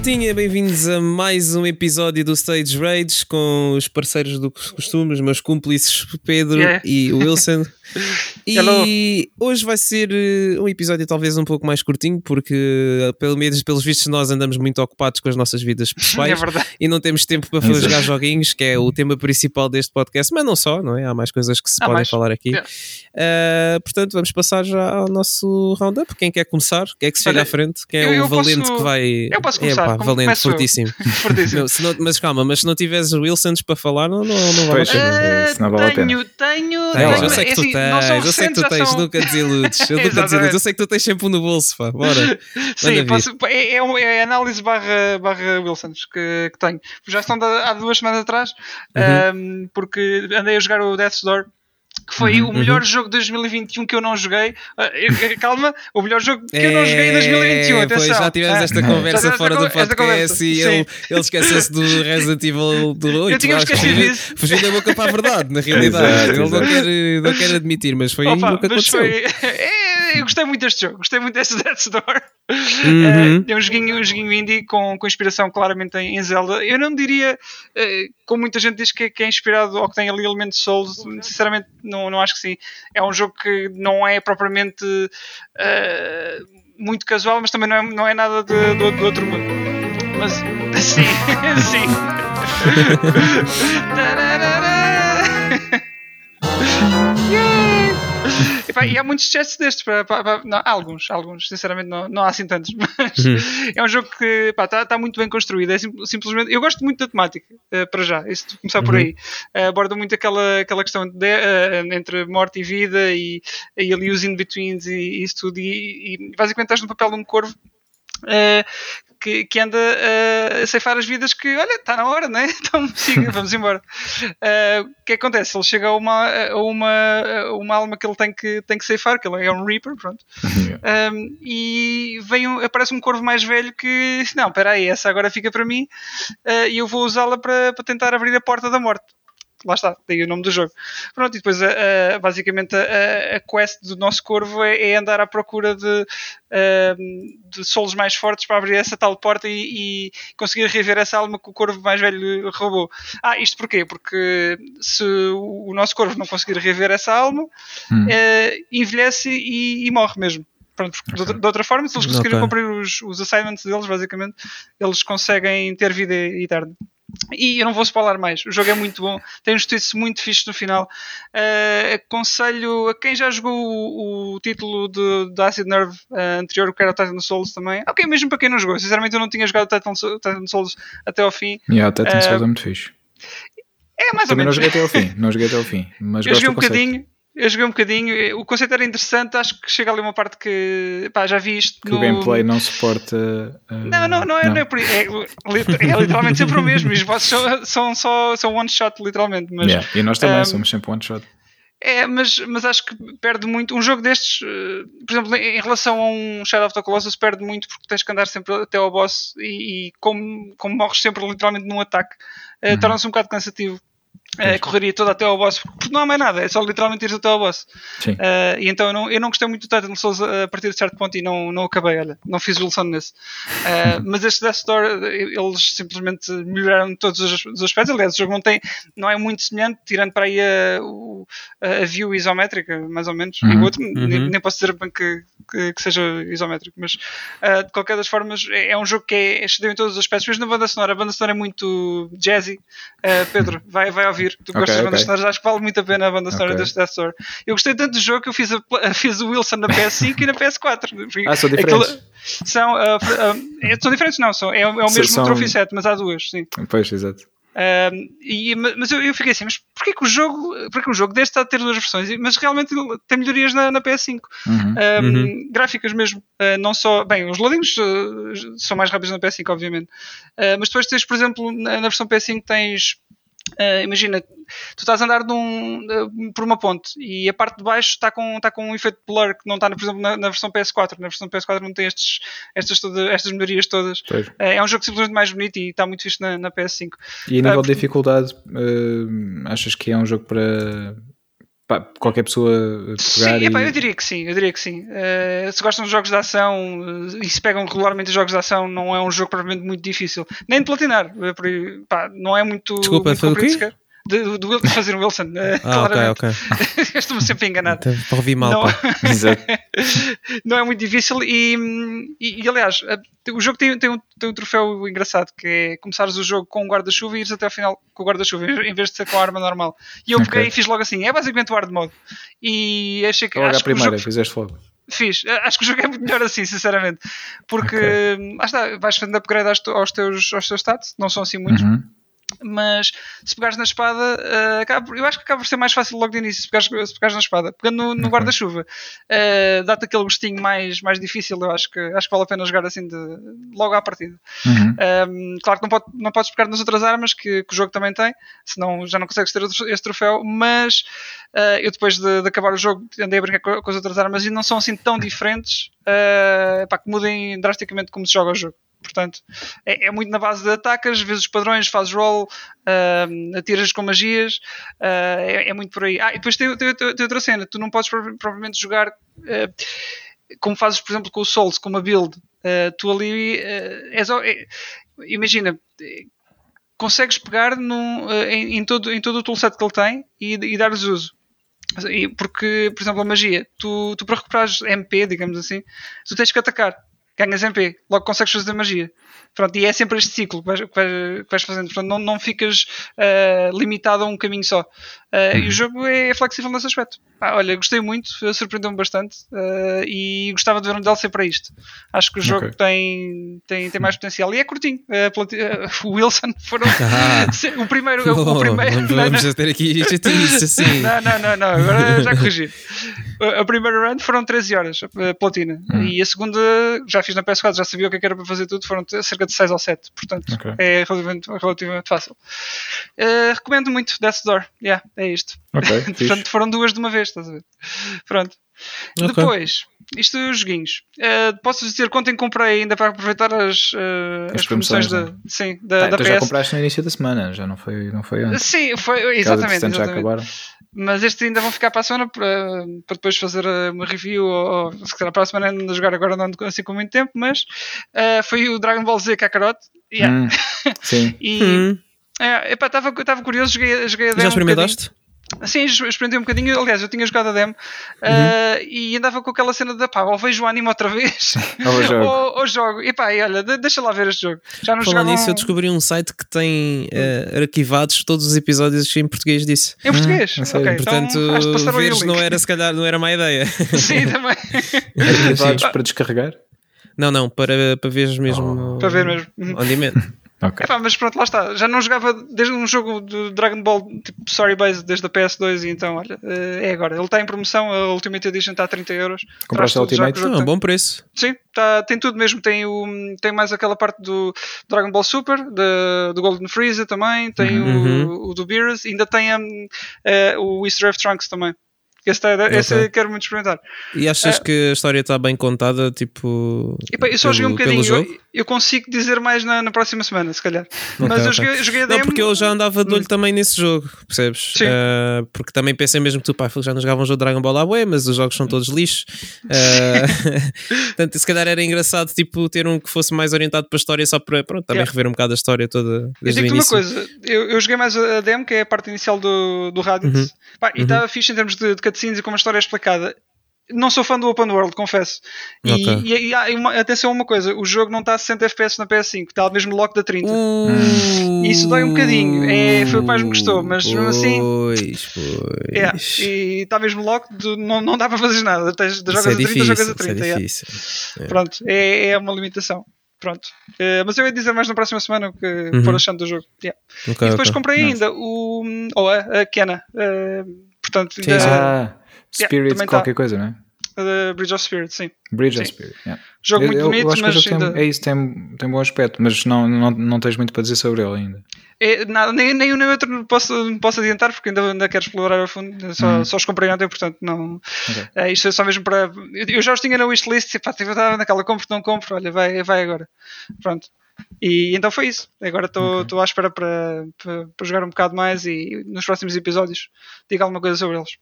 maltinha, bem-vindos a mais um episódio do Stage Raids com os parceiros do costume, os meus cúmplices Pedro yeah. e Wilson. E Hello. hoje vai ser eh, um episódio talvez um pouco mais curtinho, porque eh, pelo menos pelos vistos nós andamos muito ocupados com as nossas vidas pessoais é e não temos tempo para fazer jogar joguinhos, que é o tema principal deste podcast, mas não só, não é? Há mais coisas que se podem mais. falar aqui. Yeah. Uh, portanto, vamos passar já ao nosso roundup. Quem quer começar? Quem é que se chega à frente? Quem é eu, eu o Valente posso... que vai. Eu posso começar. É, pá, valente, fortíssimo. fortíssimo. não, mas calma, mas se não tiveres Wilsons para falar, não, não, não vale a pena. Uh, não vale tenho, tenho, tenho. Eu sei que tu tens, eu sei que tu tens, são... nunca desiludes. Eu nunca desiludes. Eu sei que tu tens sempre um no bolso, pá. Bora. Sim, posso, é, é, é, análise barra, barra Wilsons que, que tenho. Já estão há duas semanas atrás, uhum. um, porque andei a jogar o Death's Door que foi uhum, o melhor uhum. jogo de 2021 que eu não joguei. Uh, calma, o melhor jogo que eu não joguei em 2021. É, atenção. Pois, já tivemos ah, esta conversa fora do podcast e ele, ele esqueceu-se do Resident Evil do 8. Eu tinha esquecido disso. Fugiu da boca para a verdade, na realidade. Exato, ele não quer, não quer admitir, mas foi Opa, o que aconteceu. Foi, é, eu gostei muito deste jogo, gostei muito deste Death's Door. Uhum. Uh, é um joguinho, um joguinho indie com, com inspiração claramente em, em Zelda. Eu não diria, uh, como muita gente diz que, que, é inspirado ou que tem ali elementos Souls, sinceramente não, não acho que sim. É um jogo que não é propriamente uh, muito casual, mas também não é, não é nada de, do, do outro mundo. Mas sim, sim. e, pá, e, há muitos chats destes, para, para, para, não, alguns, alguns, sinceramente não, não há assim tantos, mas uhum. é um jogo que está tá muito bem construído. É sim, simplesmente, eu gosto muito da temática, uh, para já, isso começar uhum. por aí. Uh, aborda muito aquela, aquela questão de, uh, entre morte e vida e, e ali os in-betweens e, e, isso tudo. E, e basicamente estás no papel de um corvo que, que anda uh, a ceifar as vidas que, olha, está na hora, né? Então siga, vamos embora. Uh, o que acontece? Ele chega a uma, a uma, a uma alma que ele tem que, tem que ceifar, que ele é um Reaper, pronto. Um, e vem aparece um corvo mais velho que, não, espera aí, essa agora fica para mim e eu vou usá-la para, para tentar abrir a porta da morte lá está, tem o nome do jogo. Pronto, e depois a, a, basicamente a, a, quest do nosso corvo é, é andar à procura de, de solos mais fortes para abrir essa tal porta e, e, conseguir rever essa alma que o corvo mais velho roubou. Ah, isto porquê? Porque se o nosso corvo não conseguir rever essa alma, hum. é, envelhece e, e morre mesmo. Pronto, okay. de, outra forma, se eles conseguirem okay. cumprir os, os assignments deles, basicamente, eles conseguem ter vida eterna. E eu não vou spoiler mais, o jogo é muito bom, tem uns twists muito fixos no final. Uh, aconselho a quem já jogou o, o título de, de Acid Nerve uh, anterior, que era o Titan Souls também. Ok, mesmo para quem não jogou, sinceramente eu não tinha jogado o Titan, Titan Souls até ao fim. Yeah, o Titan uh, Souls é muito fixe. É mais também ou menos. não joguei até ao fim, não joguei até ao fim. Mas eu joguei um bocadinho eu joguei um bocadinho, o conceito era interessante, acho que chega ali uma parte que pá, já vi isto. Que no... o gameplay não suporta. Uh... Não, não, não é, não. não é, por... é, é, literalmente sempre o mesmo. Os bosses são, são só são one shot, literalmente. Mas, yeah. E nós também um, somos sempre one shot. É, mas, mas acho que perde muito. Um jogo destes, uh, por exemplo, em relação a um Shadow of the Colossus, perde muito porque tens que andar sempre até ao boss e, e como, como morres sempre literalmente num ataque, uh, uhum. torna-se um bocado cansativo é, correria toda até ao boss, porque não há mais nada, é só literalmente ir até ao boss. Uh, e então eu não, eu não gostei muito do Titan Souls a partir de certo ponto e não, não acabei, olha, não fiz evolução nesse. Uh, mas este Death Door, eles simplesmente melhoraram todos os, os, aspectos. Aliás, o jogo não, tem, não é muito semelhante, tirando para aí a, a view isométrica, mais ou menos, uhum. e o outro, uhum. nem, nem, posso dizer bem que, que, que seja isométrico, mas uh, de qualquer das formas é, é um jogo que é excedeu em todos os aspectos. Mesmo na banda sonora, a banda sonora é muito jazzy. Pedro, vai, vai ouvir ouvir. Tu okay, gostas de bandas okay. sonoras, acho que vale muito a pena a banda sonora okay. deste Death. Eu gostei tanto do jogo que eu fiz, a, fiz o Wilson na PS5 e na PS4. Ah, são diferentes? Aquilo, são, uh, uh, são diferentes, não, são, é, é o mesmo são... Trophy set, mas há duas, sim. Pois, exato. Uh, e, mas eu, eu, fiquei assim, mas porquê que o jogo, porquê que um jogo deste está a ter duas versões? Mas realmente tem melhorias na, na PS5, uhum, uh, uhum. gráficas mesmo, uh, não só, bem, os loadings são mais rápidos na PS5, obviamente, mas depois tens, por exemplo, na, na versão PS5 tens Uh, imagina, tu estás a andar num, uh, por uma ponte e a parte de baixo está com, está com um efeito de blur que não está, por exemplo, na, na, versão PS4. Na versão PS4 não tem estes, estas, todas, estas melhorias todas. Uh, é um jogo simplesmente mais bonito e está muito fixe na, na PS5. E a nível de dificuldade, achas que é um jogo para pá, qualquer pessoa pegar sim, e... epá, eu diria que sim, eu diria que sim. Uh, se gostam de jogos de ação uh, e se pegam regularmente jogos de ação, não é um jogo provavelmente muito difícil. Nem de platinar, pá, não é muito. Desculpa, muito foi o quê? Do, do Wilson fazer o Wilson. Ah, claramente. ok, ok. Estou-me sempre enganado. Então, ouvi mal. Não, Exato. não é muito difícil e, e, e aliás, o jogo tem, tem, um, tem um troféu engraçado que é começares o jogo com um guarda-chuva e ires até ao final com o guarda-chuva em vez de ser com a arma normal. E eu okay. peguei e fiz logo assim, é basicamente o hard mode. E achei que. Logo acho a primeira, que o jogo, fizeste fogo. Fiz, acho que o jogo é muito melhor assim, sinceramente, porque okay. ah, está, vais fazendo upgrade aos, aos, teus, aos teus stats, não são assim muitos. Uhum mas se pegares na espada, uh, eu acho que acaba por ser mais fácil logo de início se pegares, se pegares na espada. Pegando no, no guarda-chuva, uh, dá-te aquele gostinho mais, mais difícil. Eu acho que, acho que vale a pena jogar assim de, logo à partida. Uhum. Um, ehm, claro que não, pode, não podes pegar nas outras armas que, que, o jogo também tem, senão já não consegues ter esse troféu. Mas uh, eu depois de, de, acabar o jogo andei a brincar com, com, as outras armas e não são assim tão diferentes pá, que mudem drasticamente como se joga o jogo. Portanto, é, é, muito na base de atacas, vezes padrões, fazes roll, uh, atiras com magias, uh, é, é, muito por aí. Ah, e depois tem, tem, tem, outra cena, tu não podes provavelmente jogar uh, como fazes, por exemplo, com o Souls, com uma build. Uh, tu ali és, é, imagina, consegues pegar num, em, em, todo, em todo o toolset que ele tem e, e dar-lhes uso. Porque, por exemplo, a magia, tu, tu para recuperares MP, digamos assim, tu tens que atacar ganhas MP, logo consegues fazer magia. Pronto, e é sempre este ciclo que vais, que vais fazendo. Portanto, não, não ficas uh, limitado a um caminho só. Uh, E o jogo é flexível nesse aspecto. Ah, olha, gostei muito, surpreendeu-me bastante uh, e gostava de ver um DLC para isto. Acho que o jogo okay. tem, tem, tem mais potencial e é curtinho. o Wilson foram ah. o primeiro. Oh, o primeiro vamos, vamos não, ter aqui chatice assim. Não, não, não, não, agora já corrigi. A primeira run foram 13 horas, platina, hum. e a segunda já fiz na PS4, já sabia o que era para fazer tudo, foram cerca de 6 ou 7, portanto okay. é relativamente, relativamente fácil. Uh, recomendo muito Death Door, yeah, é isto. Okay, portanto, foram duas de uma vez, estás a ver? Pronto. Okay. Depois, isto dos joguinhos. Uh, posso dizer quanto comprei ainda para aproveitar as, uh, as, as, promoções, da, sim, da, ah, da então PS. já compraste no início da semana, já não foi, não foi antes. Sim, foi, exatamente. exatamente. Já acabaram. Mas estes ainda vão ficar para a semana para, para depois fazer uma review ou, ou se calhar para a semana ainda jogar agora não assim com muito tempo, mas uh, foi o Dragon Ball Z Kakarot. Yeah. Hum, sim. e hum. estava é, curioso, joguei, joguei a. Já experimentaste? Um Sim, experimentei um bocadinho. Aliás, eu tinha jogado a demo uhum. uh, e andava com aquela cena de pá, ou vejo o anime outra vez ou, jogo. ou, ou, jogo. E pá, e olha, deixa lá ver este jogo. Já não Falando nisso, eu descobri um site que tem uh, arquivados todos os episódios em português disso. Em português? Hum, ok. Portanto, então, veres não era, se calhar, não era má ideia. Sim, também. Arquivados para descarregar? Não, não, para, para ver mesmo. Oh. Para ver mesmo. On demand. Okay. Epá, mas pronto, lá está. Já não jogava desde um jogo de Dragon Ball tipo Story Base desde a PS2 e então, olha, eh, é agora. Ele está em promoção, a Ultimate Edition está a 30 euros. Compraste a Ultimate? Ah, um bom preço. Sim, tá, tem tudo mesmo. Tem, o, tem mais aquela parte do Dragon Ball Super, de, do Golden Freezer também, tem uhum. o, o do Beerus, ainda tem um, uh, o Easter F Trunks também. Esse, tá, esse okay. quero muito experimentar. E achas uh, que a história está bem contada? Tipo, epa, eu só pelo, joguei um bocadinho. Eu, eu, consigo dizer mais na, na próxima semana, se calhar. Okay, Mas eu joguei, joguei a demo. Não, porque eu já andava de olho hum. também nesse jogo, percebes? Sim. Uh, porque também pensei mesmo que tu, pá, já não jogavam um jogo de Dragon Ball Away, mas os jogos são todos lixos. Uh, portanto, se calhar era engraçado tipo, ter um que fosse mais orientado para a história, só para pronto, também yeah. rever um bocado a história toda. Desde eu digo-te uma coisa, eu, eu, joguei mais a demo, que é a parte inicial do, do Raditz, uhum. pá, e estava uhum. fixe em termos de, de cutscenes e como a história é explicada. Não sou fã do Open World, confesso. E, e, e, e uma, atenção a uma coisa: o jogo não está a 60 FPS na PS5, está mesmo lock da 30. Uh, isso dói um bocadinho. É, foi o que mais me gostou, mas mesmo assim. Pois, pois. É, e está mesmo lock, de, não, não dá para fazer nada. Tens, jogas é a 30, difícil, jogas a 30. É difícil. É. Pronto, é, é uma limitação. Pronto. Uh, mas eu ia dizer mais na próxima semana o que uhum. for achando do jogo. Yeah. Okay, e depois okay. comprei ainda o. Oh, a, a Kena. Uh, portanto, sim, ainda, ah, Spirit, yeah, qualquer tá. coisa, não é? Uh, Bridge of Spirit, sim. Bridge sim. of Spirit, yeah. Jogo muito eu, bonito, eu acho mas. Que ainda... tem, é isso, tem, tem bom aspecto, mas não, não, não tens muito para dizer sobre ele ainda. É, nada, nem, nem um nem outro posso, posso adiantar porque ainda, ainda quero explorar a fundo. Só, uhum. só os comprei ontem, portanto, não. Okay. É, isto é só mesmo para. Eu já os tinha na wishlist e pá, tipo, estava naquela compro, não compro, olha, vai, vai agora. Pronto. E então foi isso. Agora estou okay. à espera para, para, para, jogar um bocado mais e nos próximos episódios diga alguma coisa sobre eles.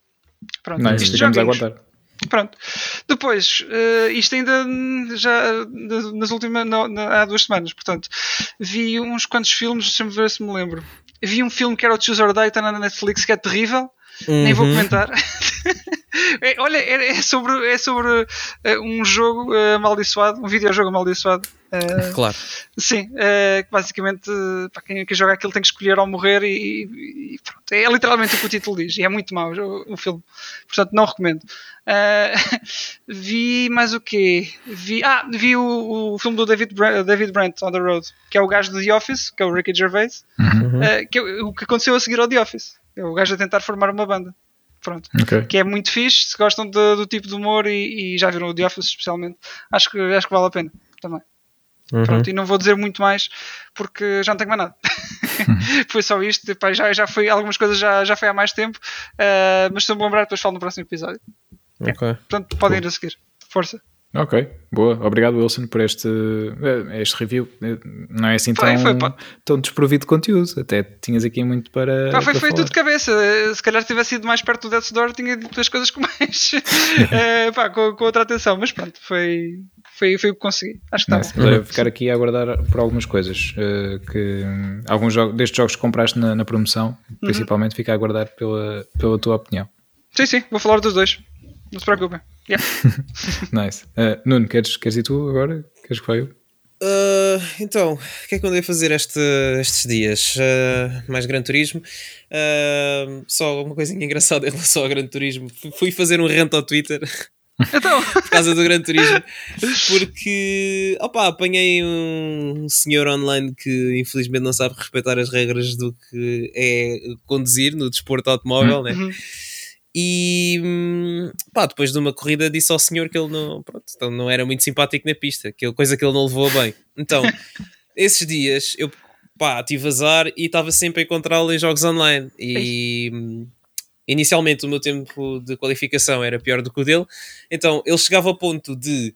Pronto, isto a aguardar. Pronto. Depois, uh, isto ainda já nas últimas, não, há duas semanas, portanto, vi uns quantos filmes, deixa-me ver se me lembro. Vi um filme que era o Choose Die, está na Netflix, que é terrível. Uhum. Nem vou uhum. comentar. é, olha, é, é, sobre, é sobre uh, um jogo uh, amaldiçoado, um videojogo amaldiçoado. Uh, claro. Sim, uh, que basicamente para quem, quem joga aquilo tem que escolher ao morrer e, e, pronto. É literalmente o que o título diz. E é muito mau o, o filme. Portanto, não recomendo. Uh, vi mais o quê? Vi, ah, vi o, o filme do David, David Brent, On the Road, que é o gajo do The Office, que é o Ricky Gervais, uhum. que é o que aconteceu a seguir ao The Office. É o gajo a tentar formar uma banda. Pronto. Okay. Que é muito fixe, se gostam de, do tipo de humor e, e, já viram o The Office especialmente, acho que, acho que vale a pena também. Uhum. Pronto, e não vou dizer muito mais porque já não tenho mais nada. foi só isto, já, já foi, algumas coisas já, já foi há mais tempo, uh, mas estou-me a lembrar, depois falo no próximo episódio. Okay. É. Portanto, podem ir a seguir. Força. Ok, boa. Obrigado, Wilson, por este, eh, este review. Eh, não é assim foi, tão, foi, tão desprovido de conteúdo. Até tinhas aqui muito para. Pá, foi para feito de cabeça. Se calhar se tivesse ido mais perto do Death's Door, tinha dito as coisas com mais. é, pá, com, com, outra atenção. Mas pronto, foi, foi, foi o que consegui. Acho que está bom. ficar aqui a aguardar por algumas coisas. Que alguns jogos, destes jogos que compraste na, na promoção, uhum. principalmente, fica a aguardar pela, pela tua opinião. Sim, sim, vou falar dos dois. Não se preocupem. Yeah. nice. Uh, Nuno, queres, queres ir tu agora? Queres que vá eu? Uh, então, o que é que eu andei a fazer este, estes dias? Uh, mais Gran Turismo. Uh, só uma coisinha engraçada em relação ao Gran Turismo. Fui fazer um rent ao Twitter. Então. por causa do Gran Turismo. Porque, opa, apanhei um senhor online que infelizmente não sabe respeitar as regras do que é conduzir no desporto automóvel, né? Uhum. E pá, depois de uma corrida disse ao senhor que ele não, pronto, então não era muito simpático na pista, que coisa que ele não levou bem. Então, esses dias eu pá, tive azar e estava sempre a encontrá-lo em jogos online. E inicialmente o meu tempo de qualificação era pior do que o dele, então ele chegava ao ponto de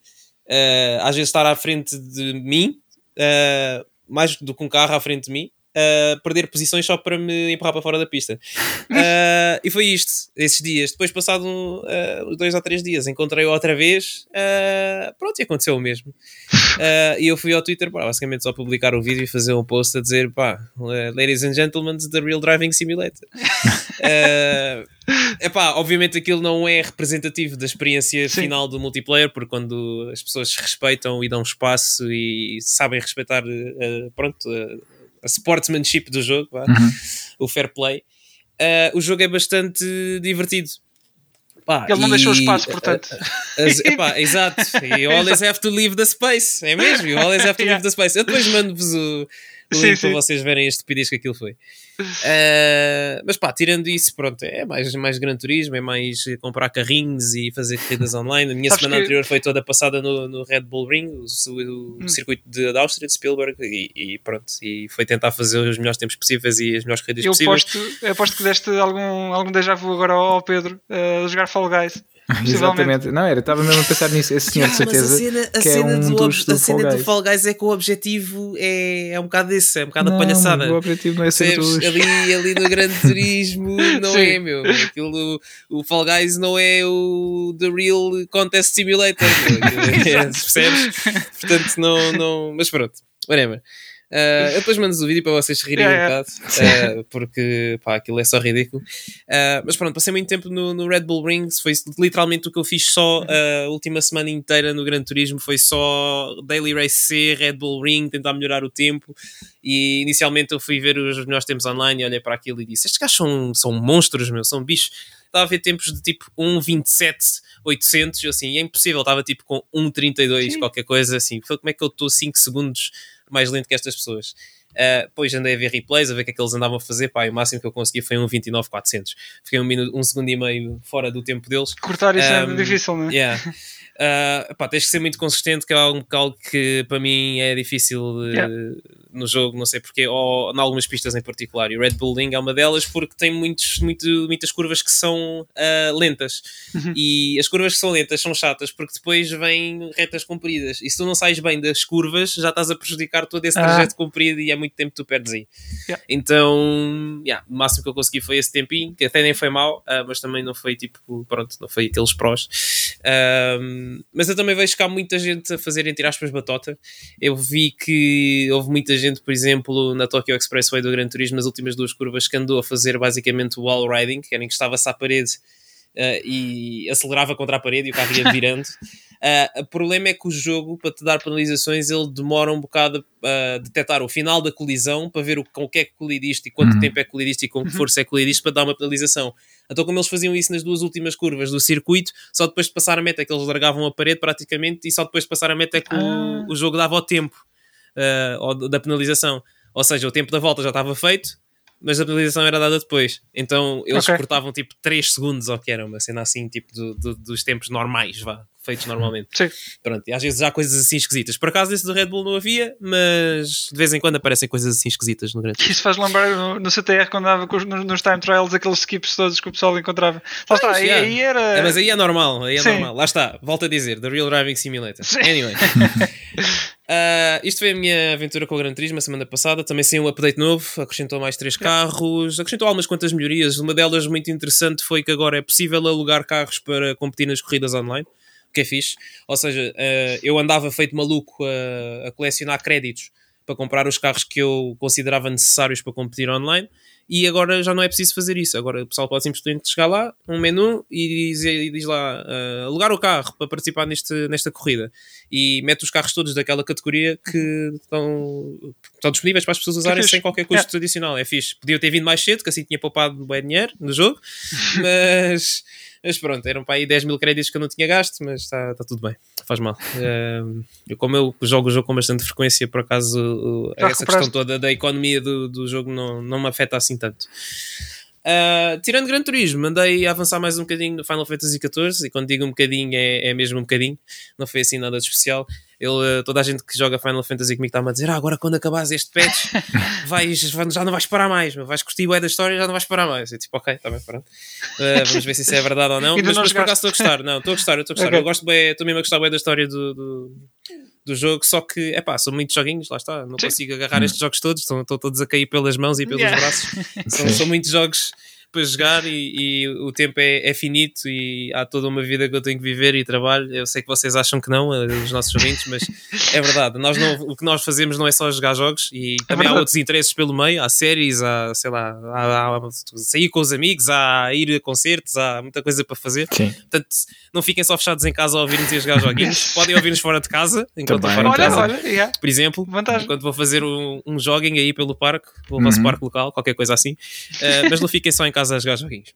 uh, às vezes estar à frente de mim, uh, mais do que um carro à frente de mim, uh, perder posições só para me empurrar para fora da pista. Uh, e foi isto, esses dias. Depois, passado uh, dois ou três dias, encontrei-o outra vez. Uh, pronto, e aconteceu o mesmo. e eu fui ao Twitter, pá, basicamente só publicar o vídeo e fazer um post a dizer: pá, ladies and gentlemen, the real driving simulator. Epá, obviamente aquilo não é representativo da experiência Sim. final do multiplayer, porque quando as pessoas se respeitam e dão espaço e sabem respeitar, uh, pronto, uh, a sportsmanship do jogo, uhum. o fair play, uh, o jogo é bastante divertido. Pá, Ele não e, deixou espaço, portanto. Uh, epá, exato. You always have to leave the space. É mesmo? You always have to leave the space. Eu depois mando-vos o, o sim, link sim. para vocês verem a estupidez que aquilo foi. Uh, mas pá, tirando isso, pronto, é mais, mais Gran Turismo, é mais comprar carrinhos e fazer corridas online. A minha Sabes semana que... anterior foi toda passada no, no Red Bull Ring, o, o hum. circuito de, de Áustria, de Spielberg, e, e, pronto, e foi tentar fazer os melhores tempos possíveis e as melhores corridas eu possíveis. Aposto, eu aposto que deste algum, algum déjà vu agora ao Pedro uh, jogar Fall Guys. Exatamente, não era, estava mesmo a pensar nisso. Esse senhor yeah, de certeza. a cena, a é cena, é um do, dos, do, a cena Fall do Fall Guys é que o objetivo é, é um bocado desse, é um bocado não, palhaçada. O objetivo não é ser ali, ali no Grande Turismo não Sim. é, meu. Aquilo, o Fall Guys não é o The Real Contest Simulator, é, percebes? Portanto, não, não. Mas pronto, whatever. Uh, eu depos mando o vídeo para vocês rirem um bocado, uh, porque pá, aquilo é só ridículo. Uh, mas pronto, passei muito tempo no, no, Red Bull Rings, foi literalmente o que eu fiz só a última semana inteira no Gran Turismo, foi só Daily Race C, Red Bull Ring, tentar melhorar o tempo. E inicialmente eu fui ver os melhores tempos online e olhei para aquilo e disse: Estes gajos são, são monstros, meu, são bichos. Estava a ver tempos de tipo 1,27, 800, assim, é impossível, estava tipo com 1,32, qualquer coisa assim. Como é que eu estou 5 segundos mais lento que estas pessoas. Uh, depois andei a ver replays, a ver o que é que eles andavam a fazer. Pá, o máximo que eu consegui foi um 29.400. Fiquei um, minuto, um segundo e meio fora do tempo deles. Cortar isso um, é difícil, não é? Yeah. Uh, pá, tens que ser muito consistente, que é algo, algo que para mim é difícil de, yeah. No jogo, não sei porquê, ou em algumas pistas em particular. E o Red Bull Ring é uma delas porque tem muitos, muito, muitas curvas que são uh, lentas. Uhum. E as curvas que são lentas são chatas porque depois vêm retas compridas. E se tu não sais bem das curvas, já estás a prejudicar todo esse ah. trajeto ah. comprido e é muito tempo que tu perdes aí. Yeah. Então, yeah, o máximo que eu consegui foi esse tempinho, que até nem foi mal, uh, mas também não foi tipo, pronto, não foi aqueles prós. Uh, mas eu também vejo que há muita gente a fazer, entre aspas, batota. Eu vi que houve muita gente, por exemplo, na Tokyo Expressway do Gran Turismo, nas últimas duas curvas, que andou a fazer basicamente o wall riding, que era em que estava-se à parede uh, e acelerava contra a parede e o carro ia virando. Uh, o problema é que o jogo, para te dar penalizações, ele demora um bocado a detectar o final da colisão para ver o, com o que é que colidiste e quanto uhum. tempo é que colidiste e com que uhum. força é que colidiste para dar uma penalização. Então, como eles faziam isso nas duas últimas curvas do circuito, só depois de passar a meta é que eles largavam a parede praticamente e só depois de passar a meta é que ah. o, o, jogo dava o tempo uh, da penalização. Ou seja, o tempo da volta já estava feito, mas a penalização era dada depois. Então eles okay. cortavam tipo 3 segundos ou que era uma cena assim, tipo do, do, dos tempos normais, vá, feitos normalmente. Sim. Pronto, e às vezes há coisas assim esquisitas. Por acaso esse do Red Bull não havia, mas de vez em quando aparecem coisas assim esquisitas no Grande Isso faz lembrar no, no CTR quando andava nos, nos time trials aqueles skips todos que o pessoal encontrava. Lá está, aí, aí, era. É, mas aí é normal, aí é Sim. normal. Lá está, volto a dizer, The Real Driving Simulator. Sim. Anyway. Uh, isto foi a minha aventura com o Gran Turismo a semana passada. Também saiu um update novo, acrescentou mais três carros, acrescentou algumas quantas melhorias. Uma delas muito interessante foi que agora é possível alugar carros para competir nas corridas online, o que é fixe. Ou seja, uh, eu andava feito maluco a, a colecionar créditos para comprar os carros que eu considerava necessários para competir online e agora já não é preciso fazer isso. Agora o pessoal pode simplesmente chegar lá, um menu e diz, e diz lá uh, alugar o carro para participar neste, nesta corrida e mete os carros todos daquela categoria que estão, estão disponíveis para as pessoas usarem sem qualquer custo é. adicional. É fixe. Podia ter vindo mais cedo, que assim tinha poupado bem dinheiro no jogo, mas. Mas pronto, eram para aí 10 mil créditos que eu não tinha gasto, mas está tá tudo bem, faz mal. Uh, eu, como eu jogo o jogo com bastante frequência, por acaso, uh, essa questão toda da economia do, do jogo não, não me afeta assim tanto. Uh, tirando Gran Turismo, andei a avançar mais um bocadinho no Final Fantasy XIV, e quando digo um bocadinho é, é mesmo um bocadinho, não foi assim nada de especial. Ele, toda a gente que joga Final Fantasy comigo está-me a dizer: ah, agora quando acabares este patch, vais, já não vais parar mais, vais curtir o da história já não vais parar mais. Eu tipo, ok, está bem, pronto. Uh, vamos ver se isso é verdade ou não. mas, mas por acaso estou a gostar, não, estou a gostar, estou a gostar. Okay. Eu gosto bem, estou mesmo a gostar bem da história do, do do jogo, só que, é pá, são muitos joguinhos, lá está, não Sim. consigo agarrar estes jogos todos, estão, estão todos a cair pelas mãos e pelos yeah. braços, são, são muitos jogos para jogar e, e o tempo é, é, finito e há toda uma vida que eu tenho que viver e trabalho. Eu sei que vocês acham que não, eh, os nossos ouvintes, mas é verdade. Nós não, o que nós fazemos não é só jogar jogos e é também há outros interesses pelo meio. Há séries, há, sei lá, há, há, sair com os amigos, há ir a concertos, há muita coisa para fazer. Sim. Portanto, não fiquem só fechados em casa a ouvir-nos e a jogar joguinhos. Podem ouvir-nos fora de casa, enquanto fora de casa. Olha, yeah. Por exemplo, Vantagem. enquanto vou fazer um, um jogging aí pelo parque, pelo vosso uhum. parque local, qualquer coisa assim. Uh, mas não fiquem só em casa a jogar joguinhos.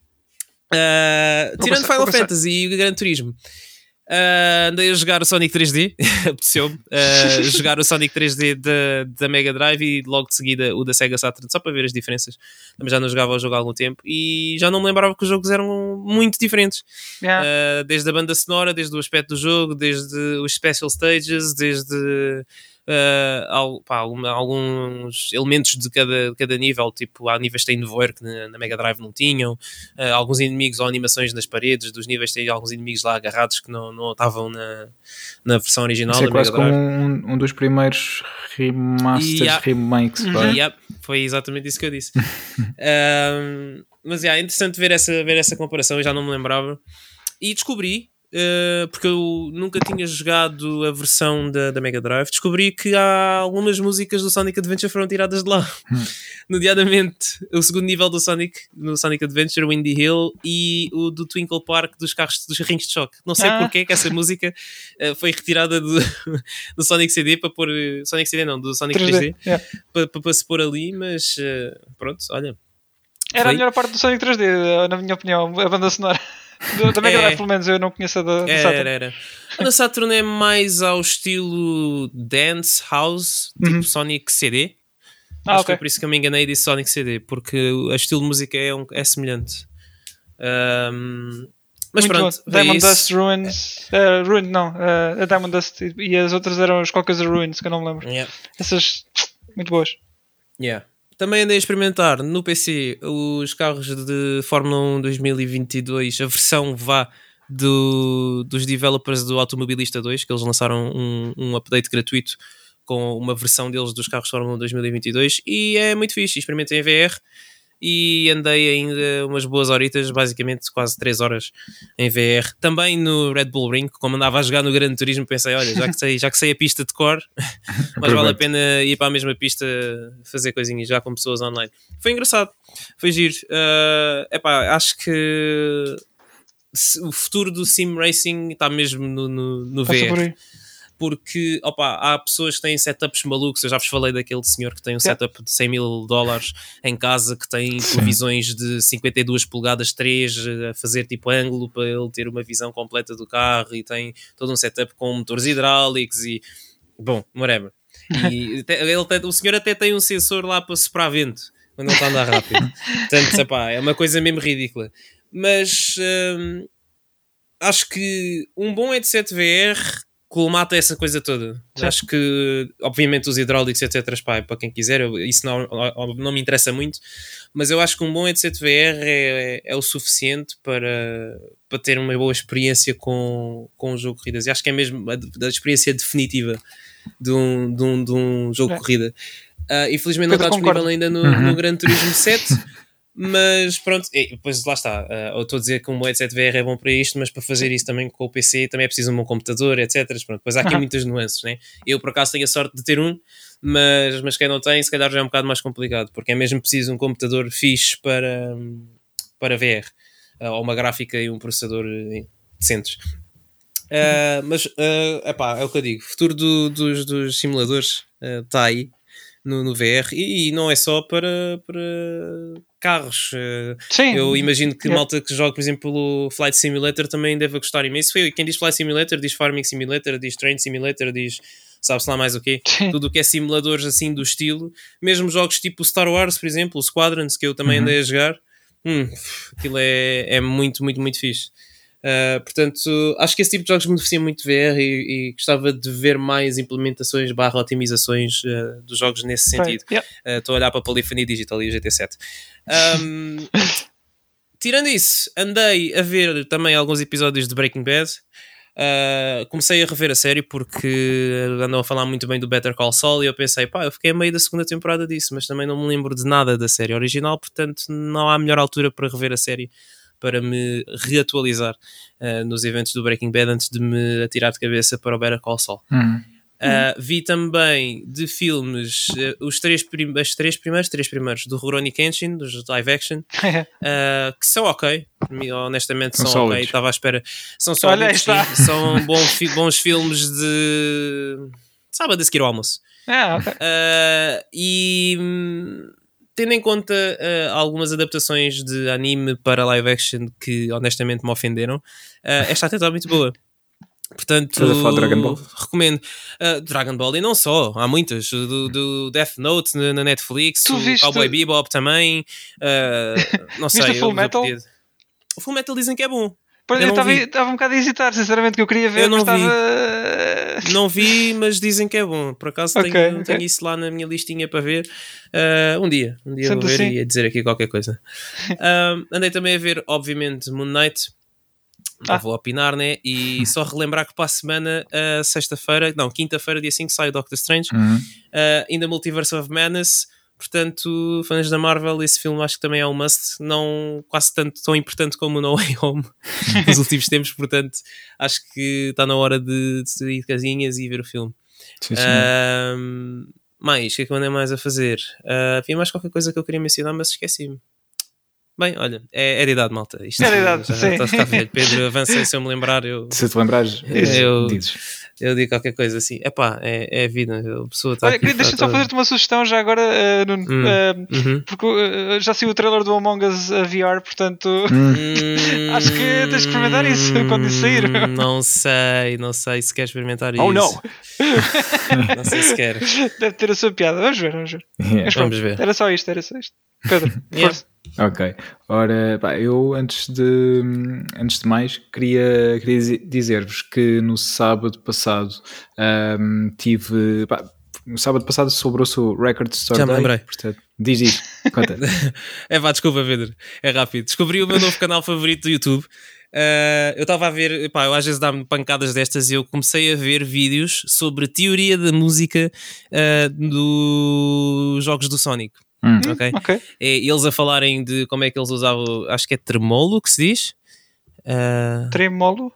Uh, tirando Final Fantasy e Gran Turismo, uh, andei a jogar o Sonic 3D, apeteceu-me uh, jogar o Sonic 3D da Mega Drive e logo de seguida o da Sega Saturn, só para ver as diferenças. Também já não jogava o jogo há algum tempo e já não me lembrava que os jogos eram muito diferentes. Yeah. Uh, desde a banda sonora, desde o aspecto do jogo, desde os special stages, desde uh, pá, alguns elementos de cada, de cada nível, tipo há níveis que têm nevoeiro que na, Mega Drive não tinham, uh, alguns inimigos ou animações nas paredes dos níveis têm alguns inimigos lá agarrados que não, não estavam na, na versão original Isso é quase como um, um, dos primeiros remasters, yeah. remakes. Uhum. Yeah, foi exatamente isso que eu disse. uh, mas yeah, é interessante ver essa, ver essa comparação, eu já não me lembrava. E descobri Uh, porque eu nunca tinha jogado a versão da, da Mega Drive, descobri que há algumas músicas do Sonic Adventure foram tiradas de lá. Hum. Nomeadamente o segundo nível do Sonic, no Sonic Adventure, o Indie Hill, e o do Twinkle Park dos carros dos carrinhos de choque. Não sei ah. porque que essa música uh, foi retirada do, do Sonic CD para pôr. Sonic CD não, do Sonic 3D, 3D yeah. para, para, para, se pôr ali, mas uh, pronto, olha. Era foi... a melhor parte do Sonic 3D, na minha opinião, a banda sonora. Da Mega Drive, é, pelo menos, eu não conheço a da, da Saturn. Era, era. A da Saturn é mais ao estilo Dance House, tipo uhum. Sonic CD. Ah, Acho okay. que é por isso que eu me enganei e disse Sonic CD, porque o estilo de música é, um, é semelhante. Um, mas Muito pronto. Bom. Diamond isso. Dust Ruins. Uh, Ruin, não. Uh, a Diamond Dust e as outras eram as qualquer Ruins, que eu não me lembro. Yeah. Essas muito boas. Yeah. Também andei a experimentar no PC os carros de Fórmula 1 2022, a versão vá do, dos developers do Automobilista 2, que eles lançaram um, um update gratuito com uma versão deles dos carros Fórmula 1 2022 e é muito fixe. Experimentei em VR e andei ainda umas boas horitas, basicamente quase 3 horas em VR. Também no Red Bull Ring, como andava a jogar no Grande Turismo, pensei: olha, já que sei, já que sei a pista de cor, mas vale a pena ir para a mesma pista fazer coisinhas já com pessoas online. Foi engraçado, foi giro. Uh, epá, acho que o futuro do sim racing está mesmo no, no, no VR porque opa, há pessoas que têm setups malucos. Eu já vos falei daquele senhor que tem um setup de 100 mil dólares em casa, que tem televisões de 52 polegadas 3 a fazer tipo ângulo para ele ter uma visão completa do carro e tem todo um setup com motores hidráulicos e bom, whatever. E ele, o senhor até tem um sensor lá para soprar vento quando ele está a andar rápido. Portanto, epá, é uma coisa mesmo ridícula. Mas hum, acho que um bom headset VR colmata essa coisa toda. Acho que, obviamente, os hidráulicos, etc., pá, para quem quiser, eu, isso não, não me interessa muito, mas eu acho que um bom headset VR é, é o suficiente para, para ter uma boa experiência com, com o jogo de corridas. E acho que é mesmo a, a experiência definitiva de um, de um, de um jogo de corrida. Uh, infelizmente não está disponível ainda no, uhum. no Gran Turismo 7. Mas pronto, depois lá está. Uh, eu estou a dizer que um headset VR é bom para isto, mas para fazer isso também com o PC também é preciso um bom computador, etc. Pronto, depois há aqui muitas nuances, né? Eu por acaso tenho a sorte de ter um, mas, mas quem não tem, se calhar já é um bocado mais complicado, porque é mesmo preciso um computador fixe para, para VR, uh, ou uma gráfica e um processador eh, decentes. Uh, mas uh, epá, é o que eu digo: o futuro do, dos, dos simuladores está aí no, no VR e, e, não é só para, para carros. Sim. Eu imagino que yeah. malta que joga, por exemplo, o Flight Simulator também deve gostar imenso. Quem diz Flight Simulator diz Farming Simulator, diz Train Simulator, diz sabe-se lá mais o quê? Sim. Tudo o que é simuladores assim do estilo. Mesmo jogos tipo Star Wars, por exemplo, o Squadrons, que eu também uhum. andei a jogar. Hum, aquilo é, é muito, muito, muito fixe. Uh, portanto, acho que esse tipo de jogos me beneficia muito de VR e, e gostava de ver mais implementações barra otimizações uh, dos jogos nesse sentido. Estou right. yeah. uh, a olhar para a Polyphony Digital e o GT7. Um, tirando isso, andei a ver também alguns episódios de Breaking Bad. comecei a rever a série porque andam a falar muito bem do Better Call Saul e eu pensei, pá, eu fiquei a meio da segunda temporada disso, mas também não me lembro de nada da série original, portanto não há melhor altura para rever a série para me reatualizar uh, nos eventos do Breaking Bad antes de me atirar de cabeça para o Better Call Saul. Hum. Uh, vi também de filmes uh, os três, as três primeiros, três primeiros do Rurouni Kenshin, dos live action, uh, que são ok, honestamente são, são ok, estava à espera. São só são bons, bons filmes de sábado a seguir ao almoço. Ah, okay. e hum, tendo em conta uh, algumas adaptações de anime para live action que honestamente me ofenderam, uh, esta até está muito boa. Portanto, Dragon Ball? recomendo uh, Dragon Ball e não só, há muitas do, do Death Note na, Netflix, tu o viste... Cowboy Bebop também. não sei, o Full Metal? O Full Metal dizem que é bom. Pois eu estava um bocado a hesitar, sinceramente, que eu queria ver, eu não. Estava... Não vi, mas dizem que é bom. Por acaso okay, tenho, okay. tenho, isso lá na minha listinha para ver. Uh, um dia, um dia Sendo vou ver assim. e dizer aqui qualquer coisa. Uh, andei também a ver, obviamente, Moon Knight. Não ah. vou opinar, né? E só relembrar que para a semana, uh, sexta-feira, não, quinta-feira, dia 5, sai o Doctor Strange. Uhum. Uh, ainda Multiverse of Madness. Portanto, fãs da Marvel, esse filme acho que também é um must, não quase tanto tão importante como o No Way Home nos últimos tempos, portanto, acho que está na hora de, de sair de casinhas e ver o filme. Sim, sim. Um, mais, o que é que eu andei mais a fazer? Uh, havia mais qualquer coisa que eu queria mencionar, mas esqueci-me. Bem, olha, é, é de idade, malta. Isto é de idade, já, sim. A velho. Pedro, avancei se eu me lembrar. Eu, se te lembrares, eu, dizes eu digo qualquer coisa assim, epá, é, é a vida, a pessoa está Olha, Deixa-me só fazer-te uma sugestão já agora, uh, Nuno, hum. uh, uhum. porque uh, já saiu o trailer do Among Us VR, portanto hum. acho que tens de experimentar isso quando isso sair. Não sei, não sei se quer experimentar oh, isso. Oh não! não sei se quer. Deve ter a sua piada, vamos ver, vamos ver. Yeah. Vamos ver. Era só isto, era só isto. Pedro, yeah. força. Ok, ora, pá, eu antes de, antes de mais queria, queria dizer-vos que no sábado passado um, tive, pá, no sábado passado celebrou-se o Record Store Já me Day, lembrei. portanto, diz isto, conta. é vá, desculpa, Pedro. É rápido. Descobri o meu novo canal favorito do YouTube. Uh, eu estava a ver, pá, eu às vezes dá-me pancadas destas e eu comecei a ver vídeos sobre teoria da música uh, dos jogos do Sonic. Hum. Ok? Ok. É, eles a falarem de como é que eles usavam, acho que é tremolo que se diz. Uh, Tremolo.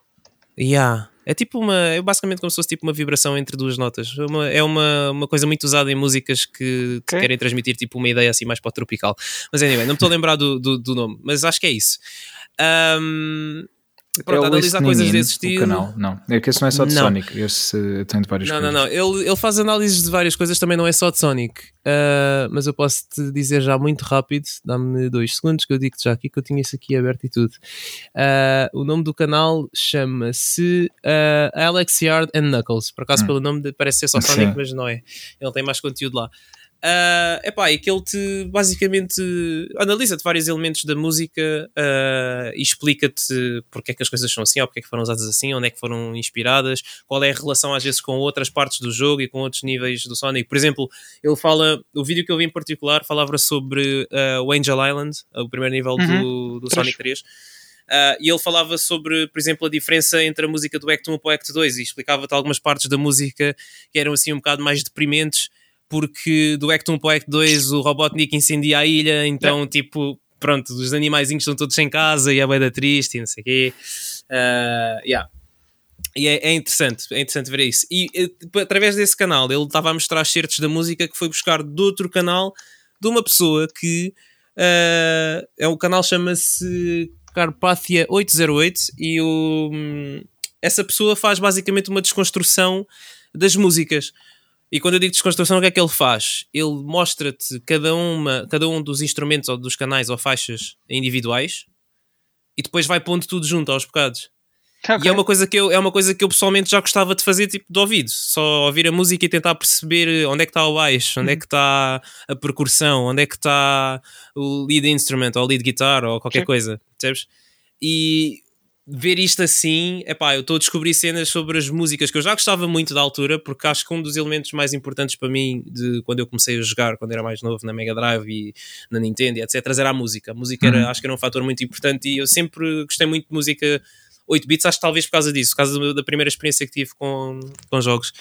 Yeah. É tipo uma. É basicamente como se fosse tipo uma vibração entre duas notas. Uma- é uma, uma coisa muito usada em músicas que te Ok. querem transmitir tipo uma ideia assim mais para o tropical. Mas anyway, não me estou a lembrar do, do, do nome, mas acho que é isso. Ahm, pronto, é Listening coisas In, desse estilo. canal. Não, é que esse não é só de Não. Sonic, esse tem de várias Não, não, coisas. não. Ele, ele faz análises de várias coisas, também não é só de Sonic. Ah, mas eu posso te dizer já muito rápido, dá-me dois segundos que eu digo já aqui que eu tinha isso aqui aberto e tudo. Ah, o nome do canal chama-se ah, Alex Yard and Knuckles. Por acaso, Hum. pelo nome de- parece ser só Sim. Sonic, mas não é. Ele tem mais conteúdo lá. Uh, epá, e que ele te basicamente analisa-te vários elementos da música ah, e explica-te porque é que as coisas são assim, ou porque é que foram usadas assim, onde é que foram inspiradas, qual é a relação às vezes com outras partes do jogo e com outros níveis do Sonic. Por exemplo, ele fala, o vídeo que eu vi em particular falava sobre ah, o Angel Island, o primeiro nível do, do Três. Sonic 3. Ah, e ele falava sobre, por exemplo, a diferença entre a música do Act 1 para o Act 2 e explicava-te algumas partes da música que eram assim um bocado mais deprimentes, porque do Act 1 para o Act 2 o Robotnik incendia a ilha, então tipo, pronto, os animaizinhos estão todos em casa e é bem da triste e não sei o quê. Ah, yeah. E é, é interessante, é interessante ver isso. E eh, através desse canal ele estava a mostrar certos da música que foi buscar de outro canal de uma pessoa que ah, é o canal chama-se Carpathia 808 e o, hum, essa pessoa faz basicamente uma desconstrução das músicas. E quando eu digo desconstrução, o que é que ele faz? Ele mostra-te cada, uma, cada um dos instrumentos ou dos canais ou faixas individuais e depois vai pondo tudo junto aos bocados. E é uma, coisa que eu, é uma coisa que eu pessoalmente já gostava de fazer tipo de ouvido, só ouvir a música e tentar perceber onde é que está o baixo, onde é que está a percussão, onde é que está o lead instrument ou lead guitar ou qualquer coisa, percebes? E ver isto assim, epá, eu estou a descobrir cenas sobre as músicas que eu já gostava muito da altura, porque acho que um dos elementos mais importantes para mim de quando eu comecei a jogar, quando era mais novo, na Mega Drive e na Nintendo e etc, era a música. A música era, Uhum. acho que era um fator muito importante e eu sempre gostei muito de música 8 bits, acho que talvez por causa disso, por causa da primeira experiência que tive com, com jogos.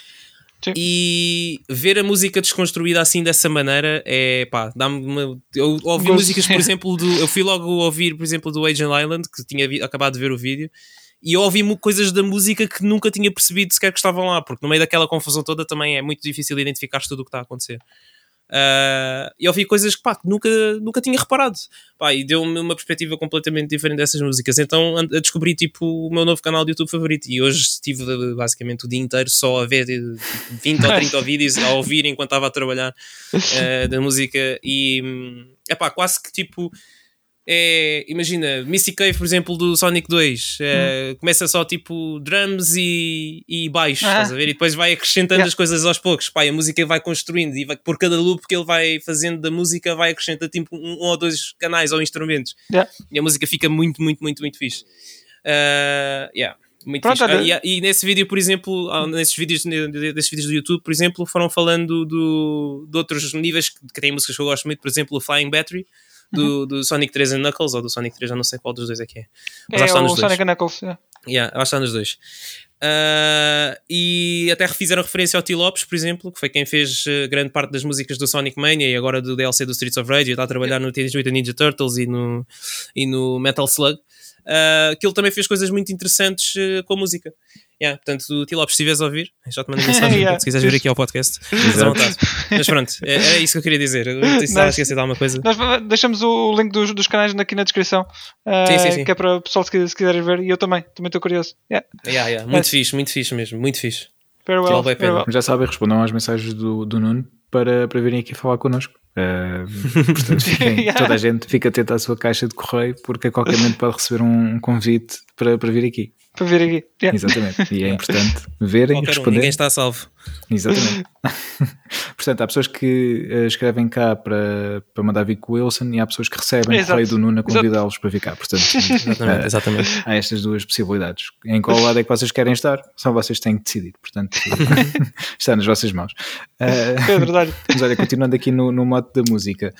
Sim. E ver a música desconstruída assim dessa maneira é pá, dá-me uma. Eu ouvi Gosto. músicas, por exemplo, do. Eu fui logo ouvir, por exemplo, do Agent Island, que tinha vi- acabado de ver o vídeo, e eu ouvi coisas da música que nunca tinha percebido sequer que estavam lá, porque no meio daquela confusão toda também é muito difícil identificar tudo o que está a acontecer. Ah, e ouvi coisas que, pá, que nunca, nunca tinha reparado pá, e deu-me uma perspectiva completamente diferente dessas músicas. Então descobri tipo o meu novo canal de YouTube favorito e hoje estive basicamente o dia inteiro só a ver eh, tipo, 20 ou 30 vídeos a ouvir enquanto estava a trabalhar eh, da música e é pá, quase que tipo. É, imagina, Missy Cave, por exemplo, do Sonic 2, eh, começa só tipo drums e, e baixo, Ah. estás a ver? E depois vai acrescentando Yeah. as coisas aos poucos. Pá, a música vai construindo e vai, por cada loop que ele vai fazendo da música, vai acrescentando tipo um, um ou dois canais ou instrumentos. Yeah. E a música fica muito, muito, muito, muito fixe. Ah, yeah. Muito Pronto, Ah, e, e nesse vídeo, por exemplo, ah, nesses vídeos, ne- desses vídeos do YouTube, por exemplo, foram falando do, de outros níveis que, que têm músicas que eu gosto muito, por exemplo, o Flying Battery do, do Sonic 3 and Knuckles, ou do Sonic 3, já não sei qual dos dois é que é. Mas É acho que está o nos dois. Sonic and Knuckles. é. Yeah, acho que está nos dois. Ah, e até fizeram referência ao T. Lopes, por exemplo, que foi quem fez eh, grande parte das músicas do Sonic Mania e agora do DLC do Streets of Rage. e Está a trabalhar no Teenage Mutant Ninja Turtles e no, e no Metal Slug. Ah, que ele também fez coisas muito interessantes eh, com a música. Yeah, portanto, o T. Lopes, se estiveres a ouvir, já te mando mensagem Yeah. se quiseres vir aqui ao podcast. estás à vontade. Mas pronto, é- era isso que eu queria dizer. Eu estava a esquecer de alguma coisa. Nós deixamos o link dos, dos canais aqui na descrição. eh, Sim, sim, sim. Que é para o pessoal se, se quiserem ver. E eu também. Também estou curioso. Yeah. Yeah, yeah, muito Mas- fixe, muito fixe mesmo, muito fixe. Very well. Vale a pena. very well. Já sabem, respondam às mensagens do, do Nuno para, para virem aqui falar connosco. Uh, portanto, fiquem, toda a gente fica atento à sua caixa de correio porque a qualquer momento pode receber um convite para, para vir aqui. Para vir aqui. Yeah. Exatamente. E é importante verem e responder. Um, ninguém está salvo. Exatamente. Portanto, há pessoas que uh, escrevem cá para, para mandar vir com o Wilson e há pessoas que recebem o correio do Nuno a convidá-los para vir cá. Portanto, exatamente, uh, exatamente. há estas duas possibilidades. Em qual lado é que vocês querem estar? Só vocês têm que decidir. Portanto, está nas vossas mãos. Uh, é verdade. Mas olha, continuando aqui no, no modo da música,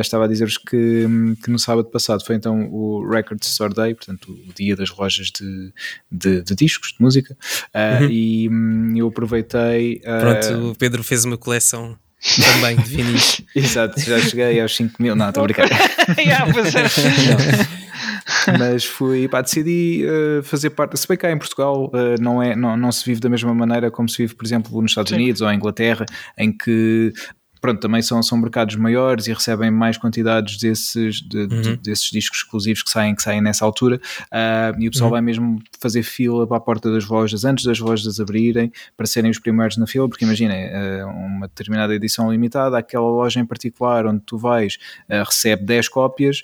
estava a dizer-vos que, que no sábado passado foi então o Record Store Day, portanto, o dia das lojas de, de, de discos, de música, uhum. e um, eu aproveitei. Pronto, o Pedro fez uma coleção também de vinis. Exato, já cheguei aos 5 mil. Não, estou a brincar. é. Mas fui, pá, decidi uh, fazer parte. Se bem cá em Portugal uh, não, é, não, não se vive da mesma maneira como se vive, por exemplo, nos Estados Sim. Unidos ou em Inglaterra, em que pronto, também são, são mercados maiores e recebem mais quantidades desses, de, uhum. de, desses discos exclusivos que saem, que saem nessa altura uh, e o pessoal uhum. vai mesmo fazer fila para a porta das lojas antes das lojas abrirem para serem os primeiros na fila, porque imaginem, uh, uma determinada edição limitada, aquela loja em particular onde tu vais uh, recebe 10 cópias,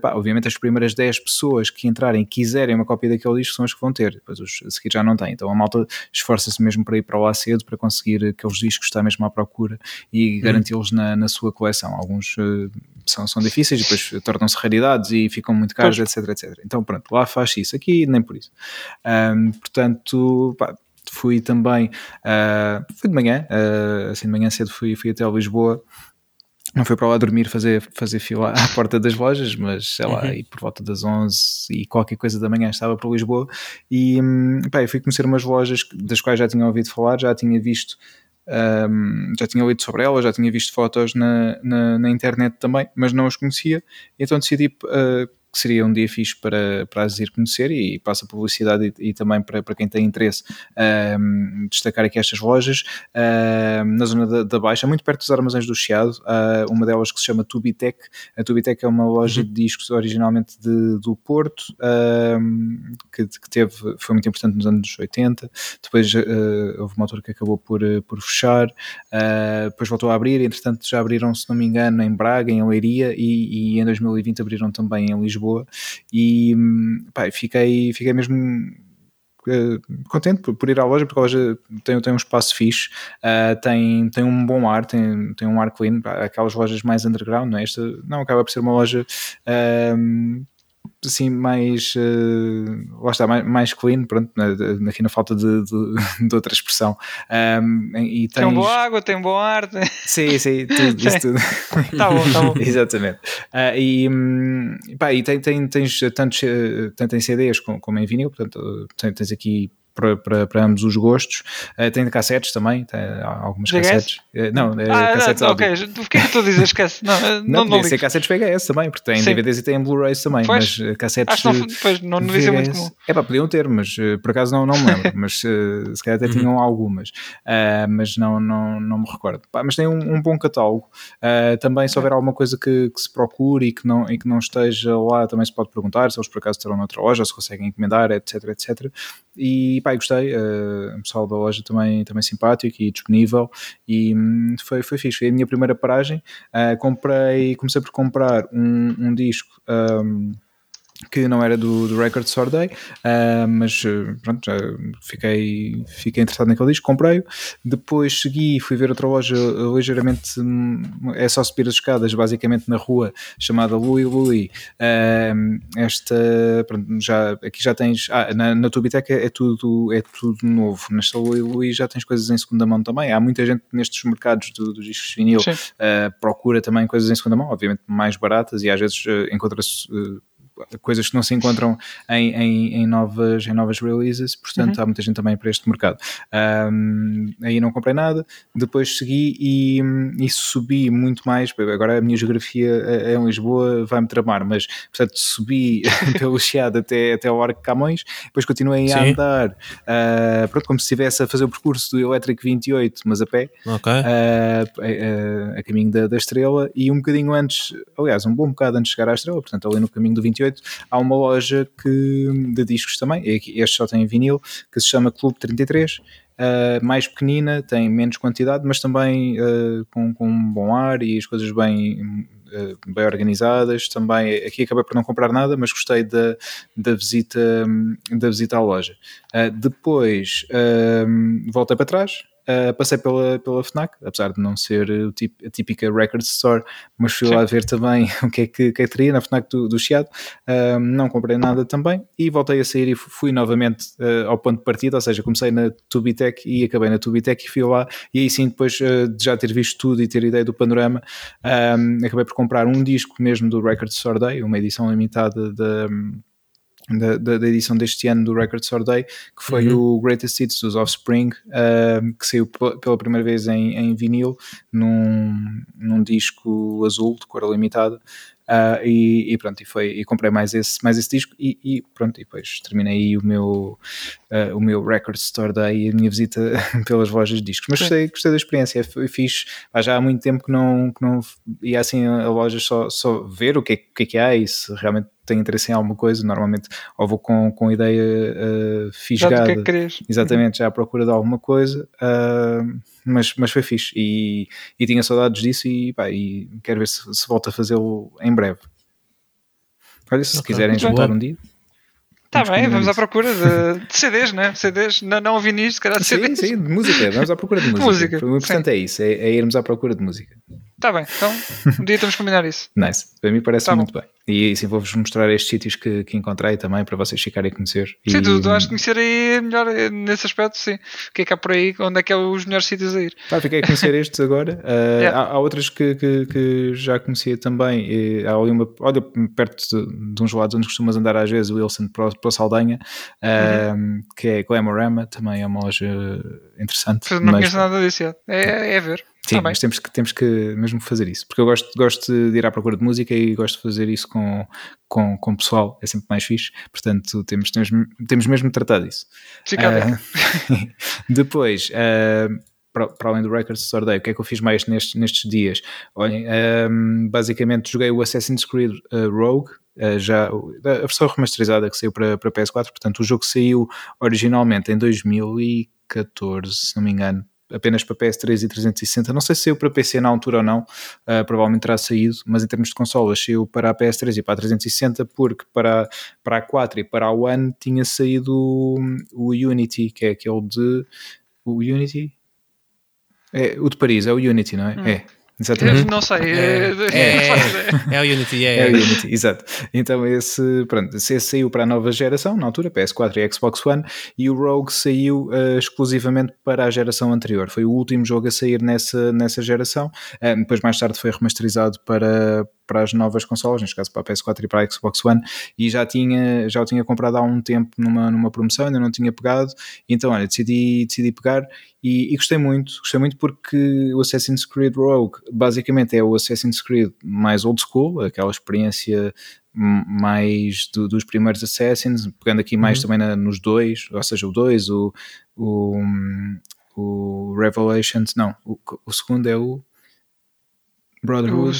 pá, obviamente as primeiras 10 pessoas que entrarem e quiserem uma cópia daquele disco são as que vão ter, depois os a seguir já não têm, então a malta esforça-se mesmo para ir para lá cedo para conseguir aqueles discos que está mesmo à procura e Garanti-los na, na sua coleção. Alguns uh, são, são difíceis, depois tornam-se raridades e ficam muito caros, pois. etc, etc. Então pronto, lá faz isso, aqui nem por isso. Um, portanto, pá, fui também, uh, fui de manhã, uh, assim de manhã cedo fui, fui até Lisboa, não fui para lá dormir fazer, fazer fila à porta das lojas, mas sei lá, uhum. e por volta das 11 e qualquer coisa da manhã estava para Lisboa e hum, pá, fui conhecer umas lojas das quais já tinha ouvido falar, já tinha visto um, já tinha lido sobre ela, já tinha visto fotos na, na, na, internet também, mas não os conhecia, então decidi uh, que seria um dia fixe para, para as ir conhecer e passa publicidade e, e, também para, para quem tem interesse um, destacar aqui estas lojas um, na zona da, da, Baixa, muito perto dos armazéns do Chiado, uh, uma delas que se chama Tubitec. A Tubitec é uma loja uhum. de discos originalmente de, do Porto, um, que, que, teve, foi muito importante nos anos 80, depois uh, houve uma altura que acabou por, por fechar, uh, depois voltou a abrir, entretanto já abriram, se não me engano, em Braga, em Leiria e, e em 2020 abriram também em Lisboa Lisboa e pá, fiquei, fiquei mesmo uh, contente por, por, ir à loja, porque a loja tem, tem um espaço fixe, uh, tem, tem um bom ar, tem, tem um ar clean, aquelas lojas mais underground, não é? Esta não acaba por ser uma loja. Uh, assim mais uh, lá está, mais, mais clean, pronto, aqui na falta de, de, de outra expressão. Um, e tens... Tem boa água, tem bom ar. Sim, sim, tudo, isso tudo. tá bom, tá bom. Exatamente. Uh, e, hum, pá, e tem, tem, tens tantos, eh, tanto em CDs como, como em vinil, portanto tens aqui para, para, para ambos os gostos. Uh, tem cassetes também, tem algumas VHS? cassetes. Uh, não, ah, cassetes não, ok, o que é que tu dizes? Esquece. Não, não, não, não ser cassetes VHS também, porque tem Sim. DVDs e tem Blu-rays também, pois, mas cassetes. Acho não, pois, não, não devia muito comum. É pá, podiam ter, mas por acaso não, não me lembro, mas se calhar até uhum. tinham algumas, mas não, não, não me recordo. Pá, mas tem um, um bom catálogo. também, se houver alguma coisa que, que, se procure e que, não, e que não esteja lá, também se pode perguntar se eles por acaso terão noutra loja, se conseguem encomendar, etc, etc. E pá, gostei, uh, pessoal da loja também, também simpático e disponível e um, foi, foi fixe. Foi a minha primeira paragem. Uh, comprei, comecei por comprar um, um disco. Um, que não era do, do Record Store Day, uh, mas pronto, fiquei, fiquei interessado naquele disco, comprei-o. Depois segui, fui ver outra loja ligeiramente, hum, é só subir as escadas, basicamente na rua, chamada Louis Louis. Uh, esta, pronto, já, aqui já tens, ah, na, na Tubiteca é tudo, é tudo novo, nesta Louis Louis já tens coisas em segunda mão também. Há muita gente nestes mercados dos do discos vinil uh, procura também coisas em segunda mão, obviamente mais baratas e às vezes encontra-se coisas que não se encontram em, em, em novas, em novas releases, portanto uhum. há muita gente também para este mercado. Um, aí não comprei nada, depois segui e, e subi muito mais. Agora a minha geografia é, é em Lisboa vai-me tramar, mas portanto subi pelo Chiado até, até o Arco Camões, depois continuei a Sim. andar, uh, pronto, como se estivesse a fazer o percurso do Electric 28, mas a pé, okay. uh, a, a, caminho da, da Estrela, e um bocadinho antes, aliás, um bom bocado antes de chegar à Estrela, portanto ali no caminho do 28 há uma loja que, de discos também, este só tem vinil, que se chama Clube 33 uh, mais pequenina, tem menos quantidade, mas também uh, com, com um bom ar e as coisas bem bem organizadas. Também aqui acabei por não comprar nada, mas gostei da, da, visita, da visita à loja. Uh, depois uh, voltei para trás, Uh, passei pela, pela FNAC, apesar de não ser o tip, a típica record store, mas fui Sim. lá ver também o que é que, que, é que teria na FNAC do, do Chiado. Uh, não comprei nada também e voltei a sair e fui novamente uh, ao ponto de partida, ou seja, comecei na Tubitec e acabei na Tubitec e fui lá. E aí sim, depois de já ter visto tudo e ter ideia do panorama, acabei por comprar um disco mesmo do Record Store Day, uma edição limitada da da, da, da, edição deste ano do Record Store Day, que foi uhum. o Greatest Hits dos Offspring, uh, que saiu pela primeira vez em, em vinil, num, num disco azul de cor limitada. Uh, e, e, pronto, e, foi, e comprei mais esse, mais esse disco e, e pronto, e depois terminei o meu, uh, o meu Record Store Day e a minha visita pelas lojas de discos. Mas gostei, gostei da experiência, foi fixe. já há muito tempo que não, que não ia assim a lojas só, só ver o que, é, o que é que há e se realmente tenho interesse em alguma coisa, normalmente ou vou com, com ideia uh, fisgada. Já que é que Exatamente, já à procura de alguma coisa, uh, mas, mas foi fixe e, e tinha saudades disso e, pá, e quero ver se, se volto a fazê-lo em breve. Olha, se okay. quiserem juntar um dia. Está bem, vamos à procura de, de, CDs, né? CDs, não, não ouvi nisto, cara, CDs. Sim, sim, de música, vamos à procura de música. música o importante sim. é isso, é, é irmos à procura de música. Está bem, então um dia temos que combinar isso. Nice, para mim parece tá muito bom. bem. E assim vou-vos mostrar estes sítios que, que encontrei também para vocês ficarem a conhecer. Sim, e... tu, tu de conhecer aí melhor eh, nesse aspecto, sim. O que é que há por aí, onde é que é os melhores sítios a ir? Pá, fiquei a conhecer estes agora. Uh, yeah. há, há, outras que, que, que, já conhecia também. E há ali uma, olha, perto de, de uns lados onde costumas andar às vezes, o Wilson para, para Saldanha, uh, uhum. que é Glamorama, também é uma loja interessante. Não mas... conheço nada disso, é, é, é ver. Sim, tá mas temos que, temos que mesmo fazer isso, porque eu gosto, gosto de ir à procura de música e gosto de fazer isso com, com, com pessoal, é sempre mais fixe, portanto temos, temos, temos mesmo de tratar disso. uh, depois, uh, para, para, além do Record Store Day, o que é que eu fiz mais nestes, nestes dias? Olhem, um, basicamente joguei o Assassin's Creed uh, Rogue, uh, já a versão remasterizada que saiu para, para PS4, portanto o jogo saiu originalmente em 2014, se não me engano, apenas para PS3 e 360. Não sei se saiu para PC na altura ou não, uh, provavelmente terá saído, mas em termos de consolas saiu para a PS3 e para a 360, porque para, para a 4 e para a One tinha saído o, o Unity, que é aquele de. O Unity? É, o de Paris, é o Unity, não é? Hum. É. Exatamente. Não sei. É, é, é, o Unity, é. É o Unity, exato. Então esse, pronto, esse saiu para a nova geração, na altura, PS4 e Xbox One, e o Rogue saiu uh, exclusivamente para a geração anterior. Foi o último jogo a sair nessa, nessa geração. Uh, depois, mais tarde, foi remasterizado para, para as novas consolas, neste caso para a PS4 e para a Xbox One, e já tinha, já o tinha comprado há um tempo numa, numa promoção, ainda não tinha pegado, então olha, decidi, decidi pegar e, e, gostei muito, gostei muito porque o Assassin's Creed Rogue basicamente é o Assassin's Creed mais old school, aquela experiência mais do, dos primeiros Assassins, pegando aqui mais uhum. também na, nos dois, ou seja, o 2, o, o, o Revelations, não, o, o segundo é o Brotherhood.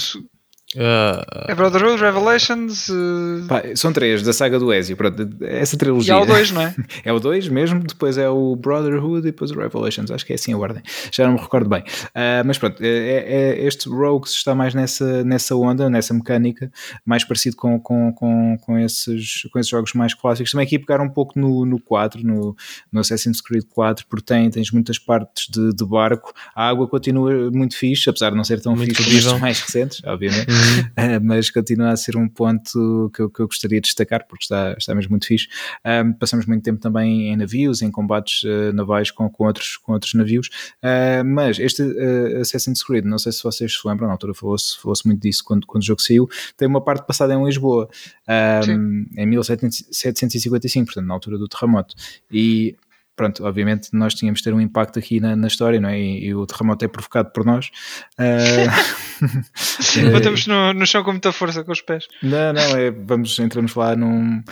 Uh, é Brotherhood, Revelations. Uh... Pá, são três da saga do Ezio. Pronto, essa trilogia. E há o dois, não é? é o dois mesmo, depois é o Brotherhood e depois o Revelations. Acho que é assim a ordem. Já não me recordo bem. Uh, mas pronto, é, é, é este Rogue está mais nessa, nessa onda, nessa mecânica, mais parecido com, com, com, com, esses, com esses jogos mais clássicos. Também aqui pegar um pouco no, no 4, no, no Assassin's Creed 4, porque tem, tens muitas partes de, de barco. A água continua muito fixe, apesar de não ser tão muito fixe como os mais recentes, obviamente. Uh, mas continua a ser um ponto que eu, que eu, gostaria de destacar porque está, está mesmo muito fixe. Um, passamos muito tempo também em navios, em combates uh, navais com, com, outros, com outros navios, uh, mas este Assassin's Creed, não sei se vocês se lembram, na altura falou-se falou muito disso quando, quando o jogo saiu, tem uma parte passada em Lisboa, um, em 1755, portanto, na altura do terremoto. E pronto, obviamente nós tínhamos de ter um impacto aqui na, na história, não é? E, e, o terremoto é provocado por nós. Uh, Batemos no, no chão com muita força com os pés. Não, não, é, vamos, entramos lá num,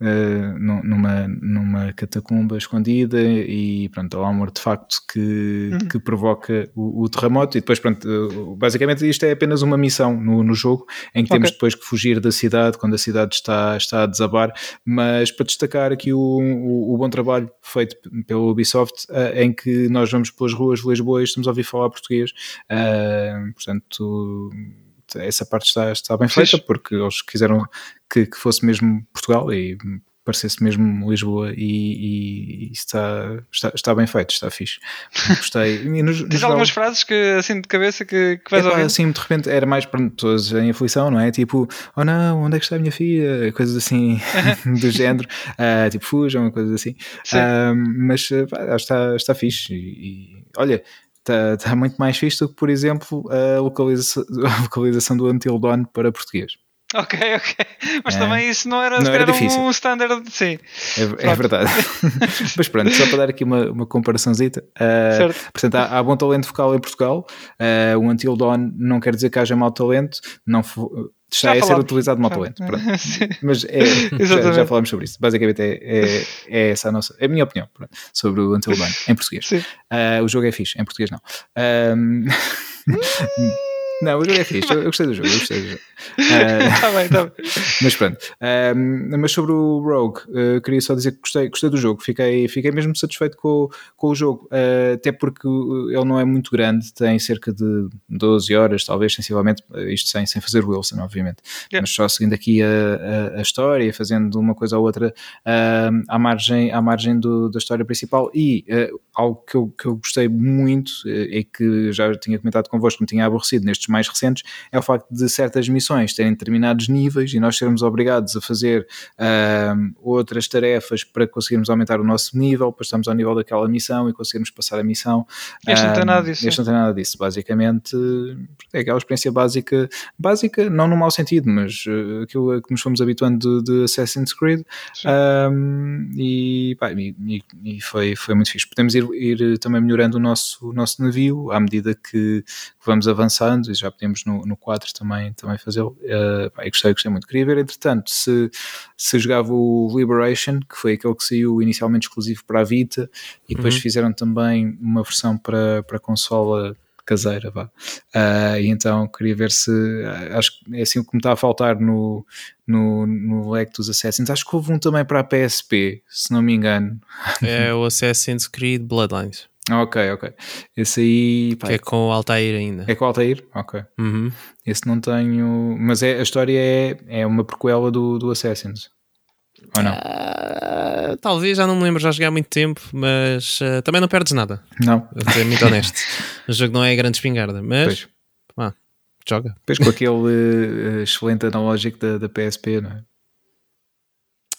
uh, numa, numa catacumba escondida e pronto, há um artefacto que, uhum. que provoca o, o, terremoto e depois pronto, basicamente isto é apenas uma missão no, no jogo em que okay. temos depois que fugir da cidade quando a cidade está, está a desabar, mas para destacar aqui o, o, o bom trabalho feito pela Ubisoft uh, em que nós vamos pelas ruas de Lisboa e estamos a ouvir falar português, uh, portanto essa parte está, está bem feita porque eles quiseram que, que fosse mesmo Portugal e parecesse mesmo Lisboa e, e está, está, está, bem feito, está fixe. Gostei. Tens algumas frases que assim de cabeça que, que vais ouvir? Assim, de repente era mais para pessoas em aflição, não é? Tipo, oh não, onde é que está a minha filha? Coisas assim do género, uh, tipo fujam, coisas assim. Uh, mas pá, está, está fixe e, e olha, está, está muito mais fixe do que, por exemplo, a localização, a localização do Until Dawn para português. Ok, ok. Mas é. também isso não era, não era, difícil. um standard, sim. É, é verdade. Mas pronto, só para dar aqui uma, uma comparaçãozita. Uh, portanto, há, há, bom talento vocal em Portugal. Uh, o Until Dawn não quer dizer que haja mau talento. Não está a ser utilizado mau talento. Mas é, já, já, falámos sobre isso. Basicamente é, é, é, essa a nossa, é a minha opinião pronto, sobre o Until Dawn em português. Uh, o jogo é fixe, em português não. Não, o jogo é fixe, eu, gostei do jogo, eu gostei do jogo. Está uh, bem, está bem. Mas pronto. Uh, mas sobre o Rogue, uh, queria só dizer que gostei, gostei do jogo, fiquei, fiquei mesmo satisfeito com, com o jogo, uh, até porque ele não é muito grande, tem cerca de 12 horas, talvez, sensivelmente, isto sem, sem fazer Wilson, obviamente, yeah. mas só seguindo aqui a, a, a, história, fazendo uma coisa ou outra à margem, à margem do, da história principal e algo que eu, que eu gostei muito e que já tinha comentado convosco, me tinha aborrecido nestes mais recentes, é o facto de certas missões terem determinados níveis e nós sermos obrigados a fazer uh, outras tarefas para conseguirmos aumentar o nosso nível, para estarmos ao nível daquela missão e conseguirmos passar a missão. Este uh, não tem nada disso. Este não tem nada disso. Basicamente, é aquela experiência básica, básica, não no mau sentido, mas uh, aquilo que nos fomos habituando de, de Assassin's Creed. Um, e, pá, e, e, foi, foi muito fixe. Podemos ir, ir também melhorando o nosso, o nosso navio à medida que vamos avançando já podemos no, no 4 também, também fazê-lo. Uh, pá, gostei, gostei muito. Queria ver, entretanto, se, se jogava o Liberation, que foi aquele que saiu inicialmente exclusivo para a Vita, e depois uhum. fizeram também uma versão para, para consola caseira, vá. Uh, e então queria ver se acho que é assim o que me está a faltar no, no, no leque dos Assassins. Acho que houve um também para a PSP, se não me engano. É o Assassin's Creed Bloodlines. Ok, ok. Esse aí. Pá, que é com o Altair ainda. É com o Altair? Ok. Uhum. Esse não tenho. Mas é, a história é, é uma prequela do, do Assassins. Ou não? Uh, talvez, já não me lembro, já joguei há muito tempo, mas uh, também não perdes nada. Não. Vou ser muito honesto. o jogo não é grande espingarda, mas. Ah, joga. Depois com aquele uh, excelente analógico da, da PSP, não é?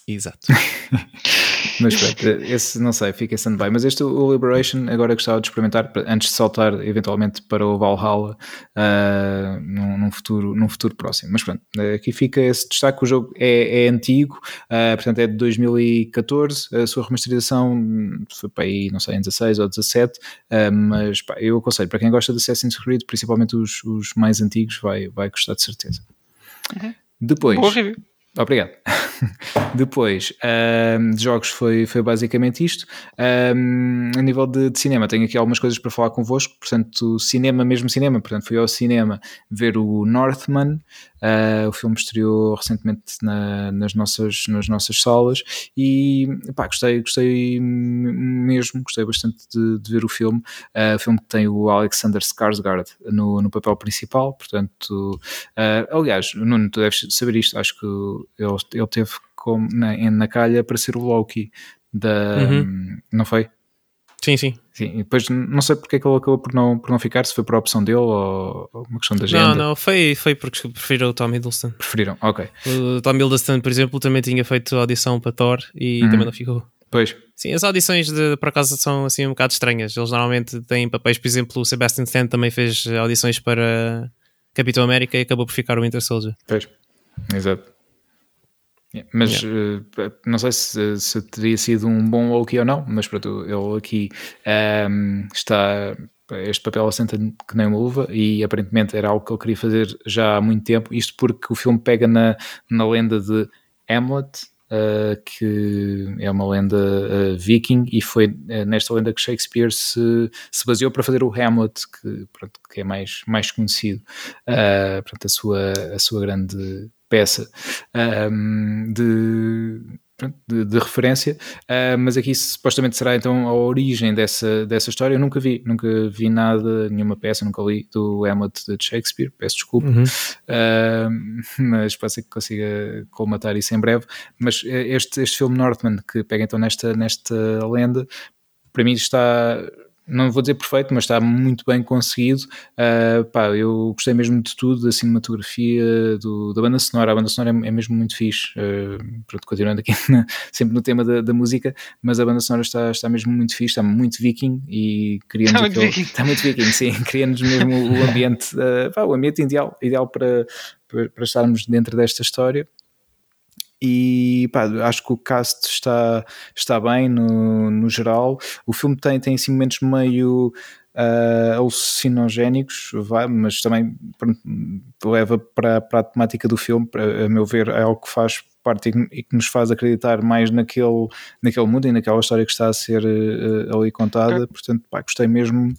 Exato. Mas pronto, esse não sei, fica sendo bem. Mas este, o Liberation, agora gostava de experimentar antes de saltar eventualmente para o Valhalla uh, num, num, futuro, num futuro próximo. Mas pronto, aqui fica esse destaque. O jogo é, é antigo, uh, portanto é de 2014. A sua remasterização foi para aí, não sei, em 16 ou 17. Uh, ah, mas pá, eu aconselho para quem gosta de Assassin's Creed, principalmente os, os mais antigos, vai, vai gostar de certeza. Uhum. Depois. Boa review. Obrigado. Depois, um, de jogos foi, foi basicamente isto. Um, a nível de, de, cinema, tenho aqui algumas coisas para falar convosco. Portanto, cinema, mesmo cinema. Portanto, fui ao cinema ver o Northman. Uh, o filme estreou recentemente na, nas, nossas, nas nossas salas e pá, gostei, gostei mesmo, gostei bastante de, de ver o filme. Uh, o filme que tem o Alexander Skarsgård no, no papel principal. Portanto, uh, aliás, Nuno, tu deves saber isto. Acho que ele, ele teve como na, na calha para ser o Loki da. Uhum. Não foi? Sim, sim. Sim, e depois não sei porque é que ele acabou por não, por não ficar, se foi por opção dele ou, uma questão da agenda. Não, não, foi, foi porque preferiram o Tom Hiddleston. Preferiram, ok. O Tom Hiddleston, por exemplo, também tinha feito audição para Thor e uhum. também não ficou. Pois. Sim, as audições de, por acaso são assim um bocado estranhas. Eles normalmente têm papéis, por exemplo, o Sebastian Stan também fez audições para Capitão América e acabou por ficar o Winter Soldier. Pois, exato. Mas yeah. uh, não sei se, se, teria sido um bom Loki ou não, mas pronto, ele aqui um, ehm, está. Este papel assenta que nem uma luva e aparentemente era algo que ele queria fazer já há muito tempo. Isto porque o filme pega na, na lenda de Hamlet, uh, que é uma lenda uh, viking, e foi nesta lenda que Shakespeare se, se baseou para fazer o Hamlet, que, pronto, que é mais, mais conhecido, pronto, a, sua, a sua grande peça um, de de, de, referência, uh, mas aqui supostamente será então a origem dessa, dessa história. Eu nunca vi, nunca vi nada, nenhuma peça, nunca li do Hamlet de Shakespeare, peço desculpa, uhum. uh, mas pode ser que consiga colmatar isso em breve. Mas eh, este, este filme Northman, que pega então nesta, nesta lenda, para mim está não vou dizer perfeito, mas está muito bem conseguido. Uh, pá, eu gostei mesmo de tudo, da cinematografia, do, da banda sonora. A banda sonora é, é mesmo muito fixe. Uh, pronto, continuando aqui na, sempre no tema da, da, música, mas a banda sonora está, está mesmo muito fixe, está muito viking e cria-nos está, muito está muito viking, sim, cria-nos mesmo o ambiente, uh, pá, o ambiente ideal, ideal para, para, para estarmos dentro desta história e pá, acho que o cast está, está bem no, no geral. O filme tem, tem assim momentos meio uh, alucinogénicos, vai, mas também pronto, leva para, para a temática do filme, a meu ver, é algo que faz parte e que nos faz acreditar mais naquele, naquele mundo e naquela história que está a ser uh, ali contada. Portanto, pá, gostei mesmo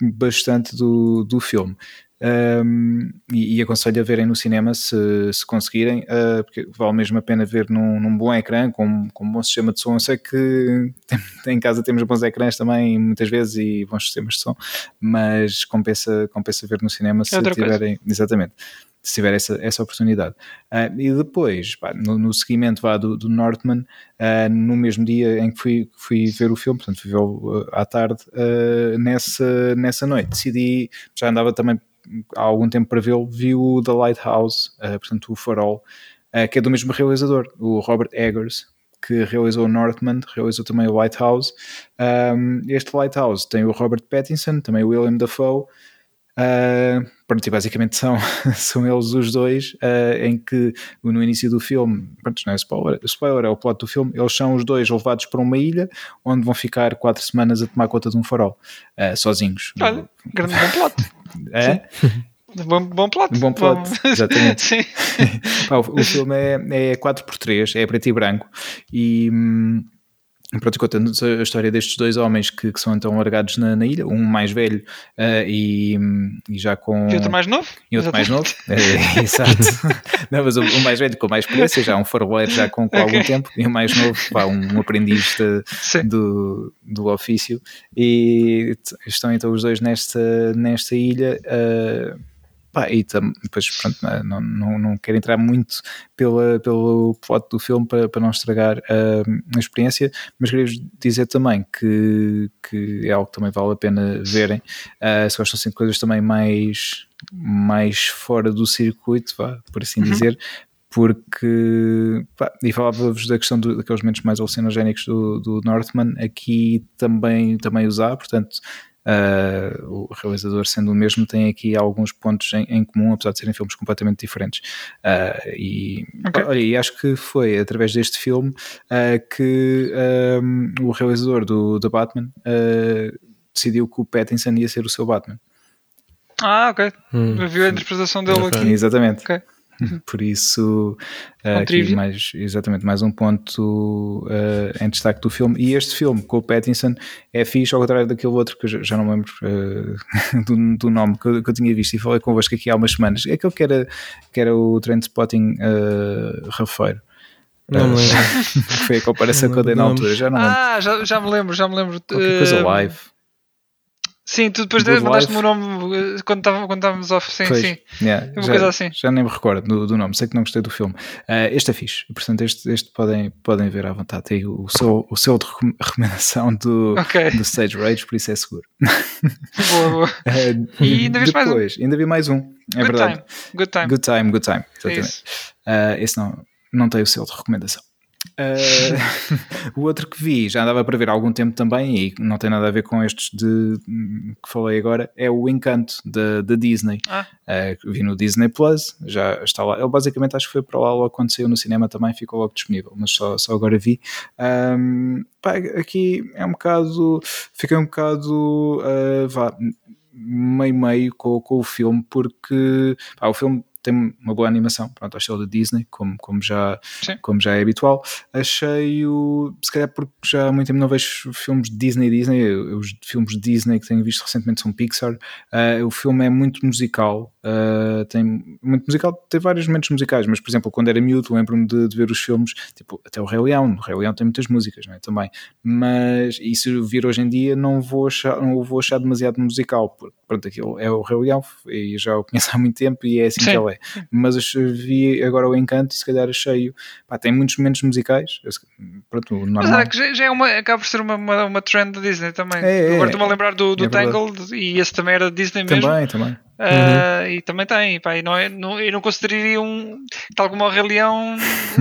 bastante do, do filme. Um, e, e, aconselho a verem no cinema se, se conseguirem, uh, porque vale mesmo a pena ver num, num, bom ecrã, com, com um bom sistema de som. Eu sei que tem, em casa temos bons ecrãs também, muitas vezes, e bons sistemas de som, mas compensa, compensa ver no cinema se é tiverem. Coisa. Exatamente se tiver essa, essa oportunidade. Uh, e depois, pá, no, no, seguimento vá, do, do Northman, uh, no mesmo dia em que fui, fui ver o filme, portanto fui ver à tarde, nessa, nessa noite decidi, já andava também há algum tempo para vê-lo, vi o The Lighthouse, uh, portanto o Farol, uh, que é do mesmo realizador, o Robert Eggers, que realizou Northman, realizou também o Lighthouse. Um, este Lighthouse tem o Robert Pattinson, também o William Dafoe, Uh, pronto, e basicamente são, são eles os dois uh, em que no início do filme, pronto, não é spoiler, spoiler, é o plot do filme, eles são os dois levados para uma ilha onde vão ficar quatro semanas a tomar conta de um farol, uh, sozinhos. Olha, grande bom plot. É? Bom, bom plot. Bom plot, bom. exatamente. Sim. o, o filme é, é 4x3, é preto e branco e... Hum, Pronto, contando a história destes dois homens que, que são então largados na, na, ilha, um mais velho uh, e, e, já com. E outro mais novo? E outro mais novo, é, exato. Não, mas o, o, mais velho com mais experiência, já um faroleiro já com, com okay. algum tempo, e o mais novo, pá, um, um aprendiz de, do, do ofício. E estão então os dois nesta, nesta ilha. Uh, Pá, e tam, depois, pronto, não, não, não quero entrar muito pela, pelo plot do filme para, para não estragar uh, a experiência, mas queria dizer também que, que é algo que também vale a pena verem. Uh, se gostam assim de coisas também mais, mais fora do circuito, vá, por assim uhum. dizer, porque pá, e falava-vos da questão do, daqueles momentos mais alucinogénicos do, do Northman, aqui também, também usar, portanto Uh, o realizador, sendo o mesmo, tem aqui alguns pontos em, em comum, apesar de serem filmes completamente diferentes. Uh, e, okay. olha, e acho que foi através deste filme uh, que um, o realizador do, do Batman decidiu que o Pattinson ia ser o seu Batman. Ah, ok. Hum. Viu a interpretação dele aqui. Exatamente. Okay. Por isso, uh, aqui mais, exatamente, mais um ponto uh, em destaque do filme. E este filme com o Pattinson é fixe, ao contrário daquele outro que eu já, já não lembro uh, do, do, nome que eu, que eu, tinha visto e falei convosco aqui há umas semanas. É aquele que era, que era o Trendspotting uh, Rafeiro. Não me lembro. Foi a comparação que eu dei na altura, já não lembro. Ah, já, já me lembro, já me lembro. Qualquer coisa live. Sim, tu depois mandaste-me o nome eh, quando, quando estávamos off. Sim, pois, sim. Yeah, Uma já, coisa assim. Já nem me recordo do, do, nome, sei que não gostei do filme. Uh, este é fixe, portanto, este, este podem, podem ver à vontade. Tem o, o, seu, o seu de recomendação do, okay. do Stage Rage, por isso é seguro. Boa, boa. Uh, e ainda mais um? Ainda vi mais um, é good verdade. Time. Good time. Good time, good time. Exatamente. É uh, esse não, não tem o seu de recomendação. Uh, o outro que vi, já andava para ver há algum tempo também, e não tem nada a ver com estes de, que falei agora, é o Encanto da, da Disney. Ah. Uh, vi no Disney Plus, já está lá. Ele basicamente acho que foi para lá logo quando saiu no cinema também, ficou logo disponível, mas só, só agora vi. Um, pá, aqui é um bocado, fiquei um bocado, uh, vá, meio-meio com, com, o filme, porque pá, o filme tem uma boa animação, pronto, ao estilo da Disney, como, como, já, como já é habitual. Achei-o, se calhar porque já há muito tempo não vejo filmes Disney Disney, os filmes Disney que tenho visto recentemente são Pixar. Uh, o filme é muito musical, uh, tem muito musical, tem vários momentos musicais, mas por exemplo, quando era miúdo, lembro-me de, de, ver os filmes, tipo, até o Rei Leão, o Rei Leão tem muitas músicas, não é? Também, mas e se vir hoje em dia, não vou achar, não o vou achar demasiado musical, porque pronto, aquilo é o Rei Leão e já o conheço há muito tempo e é assim Sim. que é. Mas vi agora o Encanto e se calhar achei, pá, tem muitos momentos musicais, pronto, normal. Mas é que já é uma, acaba por ser uma, uma, uma trend da Disney também. É, é, agora estou-me a lembrar do, do é Tangled e esse também era da Disney mesmo. Também, também. Uh, uhum. E também tem, pá, e não é, não, eu não consideraria um tal como o Rei Leão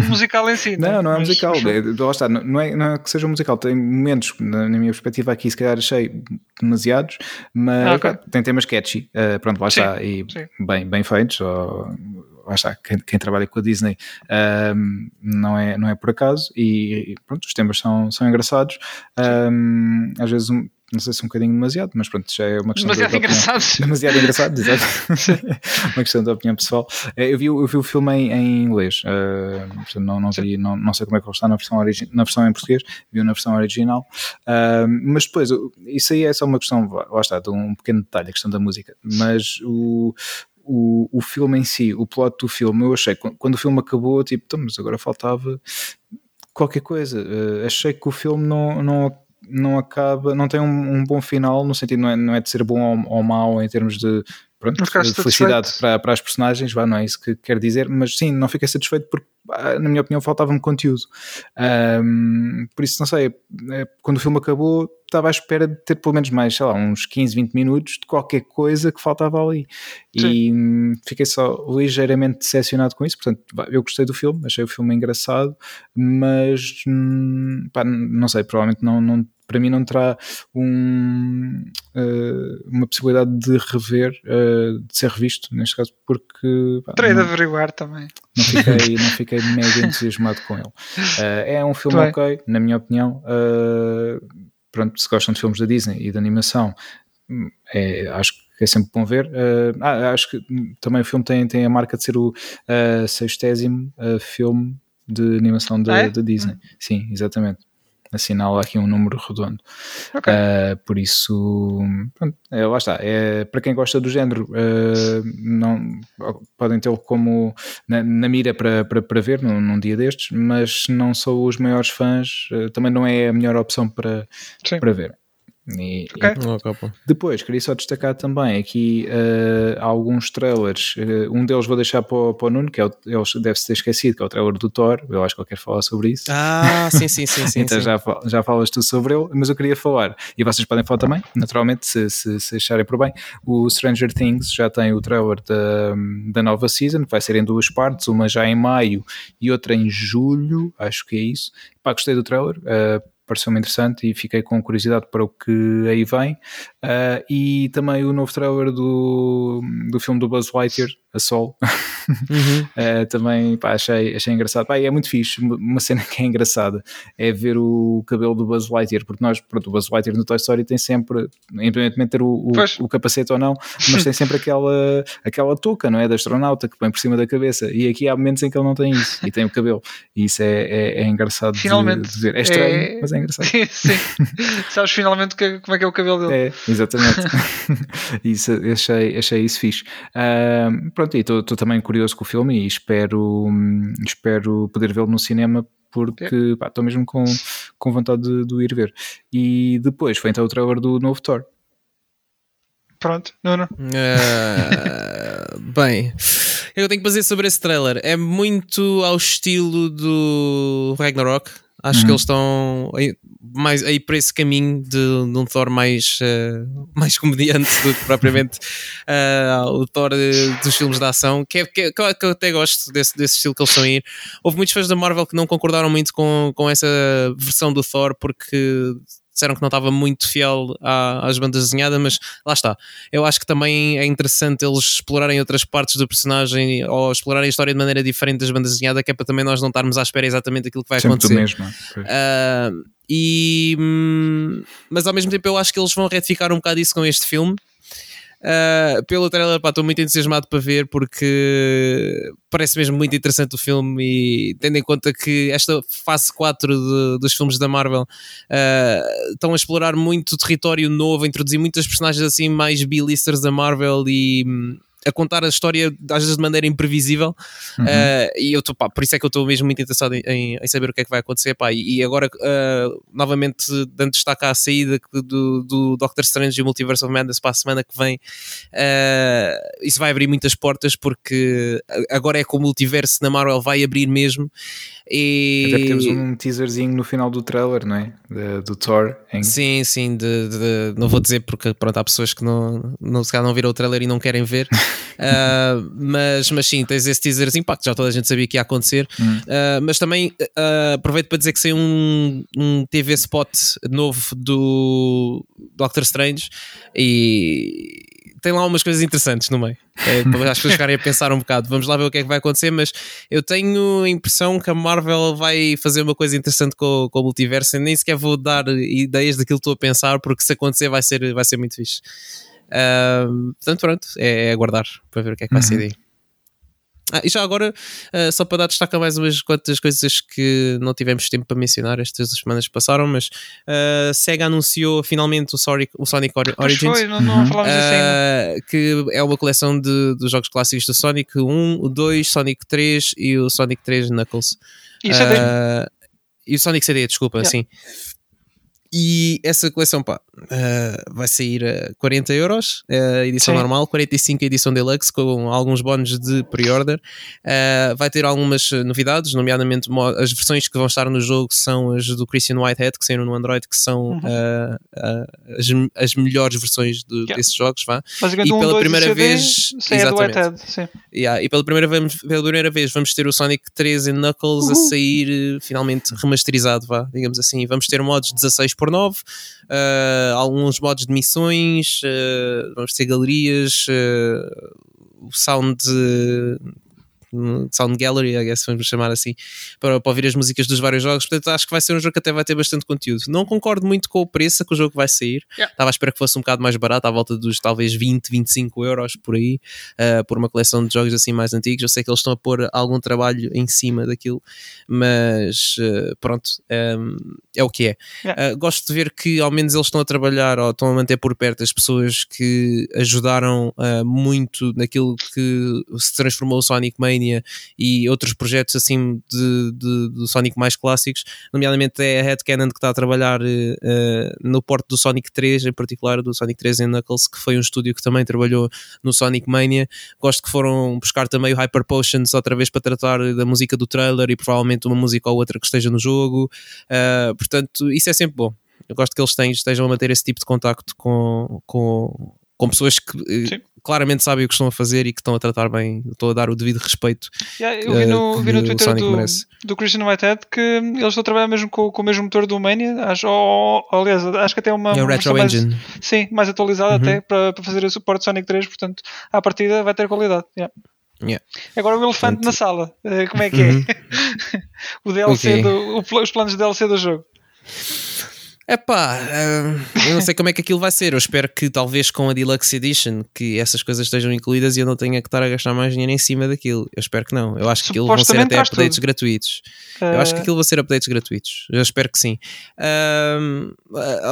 musical em si. não, não é mas, musical, é, lá está, não é, não é que seja um musical, tem momentos, na, na minha perspectiva aqui, se calhar achei demasiados, mas ah, okay. tem temas catchy, uh, pronto, lá sim, está, e bem, bem feitos, ou, lá está, quem, quem, trabalha com a Disney um, não, é, não é por acaso, e pronto, os temas são, são engraçados, um, às vezes um, não sei se um bocadinho demasiado, mas pronto, já é uma questão demasiado de engraçados. Demasiado engraçado, exato. uma questão da opinião pessoal. É, eu vi, eu vi o filme em, em inglês, uh, não, não, vi, não, não sei como é que ele está na versão, origi na versão em português, vi na versão original, uh, mas depois, isso aí é só uma questão, lá está, de um pequeno detalhe, a questão da música, mas o, o, o filme em si, o plot do filme, eu achei, quando o filme acabou, tipo, então, mas agora faltava qualquer coisa. Uh, achei que o filme não, não não acaba, não tem um, um, bom final, no sentido não é, não é de ser bom ou, ou mau em termos de, pronto, de felicidade para, para as personagens, vá, não é isso que quero dizer, mas sim, não fiquei satisfeito porque, ah, na minha opinião, faltava-me conteúdo. Um, por isso, não sei, é, quando o filme acabou, estava à espera de ter pelo menos mais, sei lá, uns 15, 20 minutos de qualquer coisa que faltava ali. E fiquei só ligeiramente decepcionado com isso. Portanto, eu gostei do filme, achei o filme engraçado, mas hum, pá, não sei, provavelmente não, não para mim não terá um, uh, uma possibilidade de rever, uh, de ser revisto, neste caso, porque. Pá, Terei de averiguar também. Não fiquei, não fiquei mega entusiasmado com ele. Uh, é um filme ok, na minha opinião. pronto, se gostam de filmes da Disney e de animação, é, acho que é sempre bom ver. Ah, acho que também o filme tem, tem a marca de ser o uh, sextésimo filme de animação da, ah, é? Disney. Hum. Sim, exatamente assinala aqui um número redondo. Okay. Uh, por isso, pronto, é, lá está. É, para quem gosta do género, uh, não, podem tê-lo como na, na, mira para, para, para ver num, num, dia destes, mas não sou os maiores fãs, uh, também não é a melhor opção para, para ver. E, okay. e depois, queria só destacar também aqui uh, alguns trailers. Uh, um deles vou deixar para o, para o Nuno, que é o, ele deve-se ter esquecido, que é o trailer do Thor. Eu acho que ele quer falar sobre isso. Ah, sim, sim, sim. sim então sim. Já, já falas tu sobre ele, mas eu queria falar, e vocês podem falar também, naturalmente, se, se, se acharem por bem. O Stranger Things já tem o trailer da, da nova season, que vai ser em duas partes, uma já em maio e outra em julho, acho que é isso. Pá, gostei do trailer. Uh, pareceu-me interessante e fiquei com curiosidade para o que aí vem. Uh, e também o novo trailer do, do filme do Buzz Lightyear, A Sol. Uhum. uh, também pá, achei, achei engraçado. Pá, é muito fixe. Uma cena que é engraçada é ver o cabelo do Buzz Lightyear, porque nós, pronto, o Buzz Lightyear no Toy Story tem sempre, independentemente de ter o, o, o, capacete ou não, mas tem sempre aquela, aquela touca, não é? Da astronauta que põe por cima da cabeça. E aqui há momentos em que ele não tem isso e tem o cabelo. E isso é, é, é engraçado Finalmente, de, de. É estranho, é... mas é engraçado. Sim, sabes finalmente que, como é que é o cabelo dele. É, exatamente. isso, achei, achei isso fixe. Uh, pronto, e estou também curioso com o filme e espero, espero poder vê-lo no cinema porque estou mesmo com, com vontade de, de, ir ver. E depois foi então o trailer do novo Thor. Pronto, não, não. Uh, bem, eu tenho que fazer sobre esse trailer. É muito ao estilo do Ragnarok. Acho uhum. que eles estão mais aí para esse caminho de, de um Thor mais, uh, mais comediante do que propriamente uh, o Thor dos filmes de ação, que, é, que, é, que, eu até gosto desse, desse estilo que eles estão a ir. Houve muitos fãs da Marvel que não concordaram muito com, com essa versão do Thor porque disseram que não estava muito fiel à, às bandas desenhadas, mas lá está. Eu acho que também é interessante eles explorarem outras partes do personagem ou explorarem a história de maneira diferente das bandas desenhadas, que é para também nós não estarmos à espera exatamente daquilo que vai Sempre acontecer. mesmo. Uh, e, hum, mas ao mesmo tempo eu acho que eles vão retificar um bocado isso com este filme. Uh, pelo trailer, estou muito entusiasmado para ver porque parece mesmo muito interessante o filme e tendo em conta que esta fase 4 de, dos filmes da Marvel uh, estão a explorar muito território novo, a introduzir muitas personagens assim mais B-listers da Marvel e a contar a história às vezes de maneira imprevisível uhum. uh, e eu estou por isso é que eu estou mesmo muito interessado em, em, saber o que é que vai acontecer pá, e, e agora uh, novamente dando destaque à saída do, do Doctor Strange e o Multiverse of Madness para a semana que vem uh, isso vai abrir muitas portas porque agora é que o multiverso na Marvel vai abrir mesmo e... Até temos um teaserzinho no final do trailer, não é? De, do Thor. Em... Sim, sim, de, de, não vou dizer porque pronto, há pessoas que não, não, se não viram o trailer e não querem ver, uh, mas, mas sim, tens esse teaserzinho, pá, que já toda a gente sabia que ia acontecer. Hum. Uh, mas também uh, aproveito para dizer que saiu um, um TV spot novo do Doctor Strange e tem lá umas coisas interessantes no meio. É, para as pessoas ficarem a pensar um bocado. Vamos lá ver o que é que vai acontecer, mas eu tenho a impressão que a Marvel vai fazer uma coisa interessante com, com o multiverso. nem sequer vou dar ideias daquilo que estou a pensar, porque se acontecer vai ser, vai ser muito fixe. Uh, portanto, pronto, é, é aguardar para ver o que é que vai uhum. ser daí. Ah, e já agora, uh, só para dar destaque a mais umas quantas coisas que não tivemos tempo para mencionar estas semanas que passaram, mas uh, Sega anunciou finalmente o Sonic, o Sonic Origins. Foi, não, não falámos uh, Que é uma coleção de, dos jogos clássicos do Sonic 1, o 2, Sonic 3 e o Sonic 3 Knuckles. E, uh, e o Sonic CD, desculpa, yeah. sim. E essa coleção pá, uh, vai sair a 40 euros, a edição Sim. normal, 45 a edição deluxe, com alguns bónus de pre-order. Uh, vai ter algumas novidades, nomeadamente as versões que vão estar no jogo são as do Christian Whitehead, que saíram no Android, que são uhum. uh, as, as melhores versões de, yeah. desses jogos. Vá. E um, pela primeira vez. Exatamente. Sim. Yeah, e pela primeira, vez, pela primeira vez vamos ter o Sonic 3 e Knuckles uhum. a sair finalmente remasterizado, vá, digamos assim. Vamos ter modos 16 por 9, uh, alguns modos de missões, uh, vamos ter galerias, uh, o sound Sound Gallery, I guess vamos chamar assim, para, para, ouvir as músicas dos vários jogos. Portanto, acho que vai ser um jogo que até vai ter bastante conteúdo. Não concordo muito com o preço que o jogo vai sair. Yeah. Estava à espera que fosse um bocado mais barato, à volta dos talvez 20, 25 euros por aí, uh, por uma coleção de jogos assim mais antigos. Eu sei que eles estão a pôr algum trabalho em cima daquilo, mas uh, pronto, um, é o que é. Yeah. Uh, gosto de ver que ao menos eles estão a trabalhar ou estão a manter por perto as pessoas que ajudaram muito naquilo que se transformou o Sonic Mania E outros projetos assim de, de, de Sonic mais clássicos, nomeadamente é a Headcanon que está a trabalhar uh, no porto do Sonic 3, em particular do Sonic 3 em Knuckles, que foi um estúdio que também trabalhou no Sonic Mania. Gosto que foram buscar também o Hyper Potions outra vez para tratar da música do trailer e provavelmente uma música ou outra que esteja no jogo. Uh, portanto, isso é sempre bom. Eu gosto que eles tenham, estejam a manter esse tipo de contacto com, com, com pessoas que Sim claramente sabem o que estão a fazer e que estão a tratar bem, estão a dar o devido respeito. Yeah, eu vi no, uh, vi no Twitter do, do, Christian Whitehead que eles estão a trabalhar mesmo com, com o mesmo motor do Mania, acho, ou, ou, aliás, acho que até uma, é uma Retro Engine. Mais, sim, mais atualizada uhum. até para, para fazer o suporte Sonic 3, portanto, à partida vai ter qualidade. Yeah. Yeah. Agora o elefante Portanto... na sala, uh, como é que é? Uhum. o DLC okay. do, o, os planos de DLC do jogo. Epá, uh, eu não sei como é que aquilo vai ser. Eu espero que talvez com a Deluxe Edition que essas coisas estejam incluídas e eu não tenha que estar a gastar mais dinheiro em cima daquilo. Eu espero que não. Eu acho que aquilo vão ser até updates tudo. gratuitos. Uh... Eu acho que aquilo vão ser updates gratuitos. Eu espero que sim. Uh,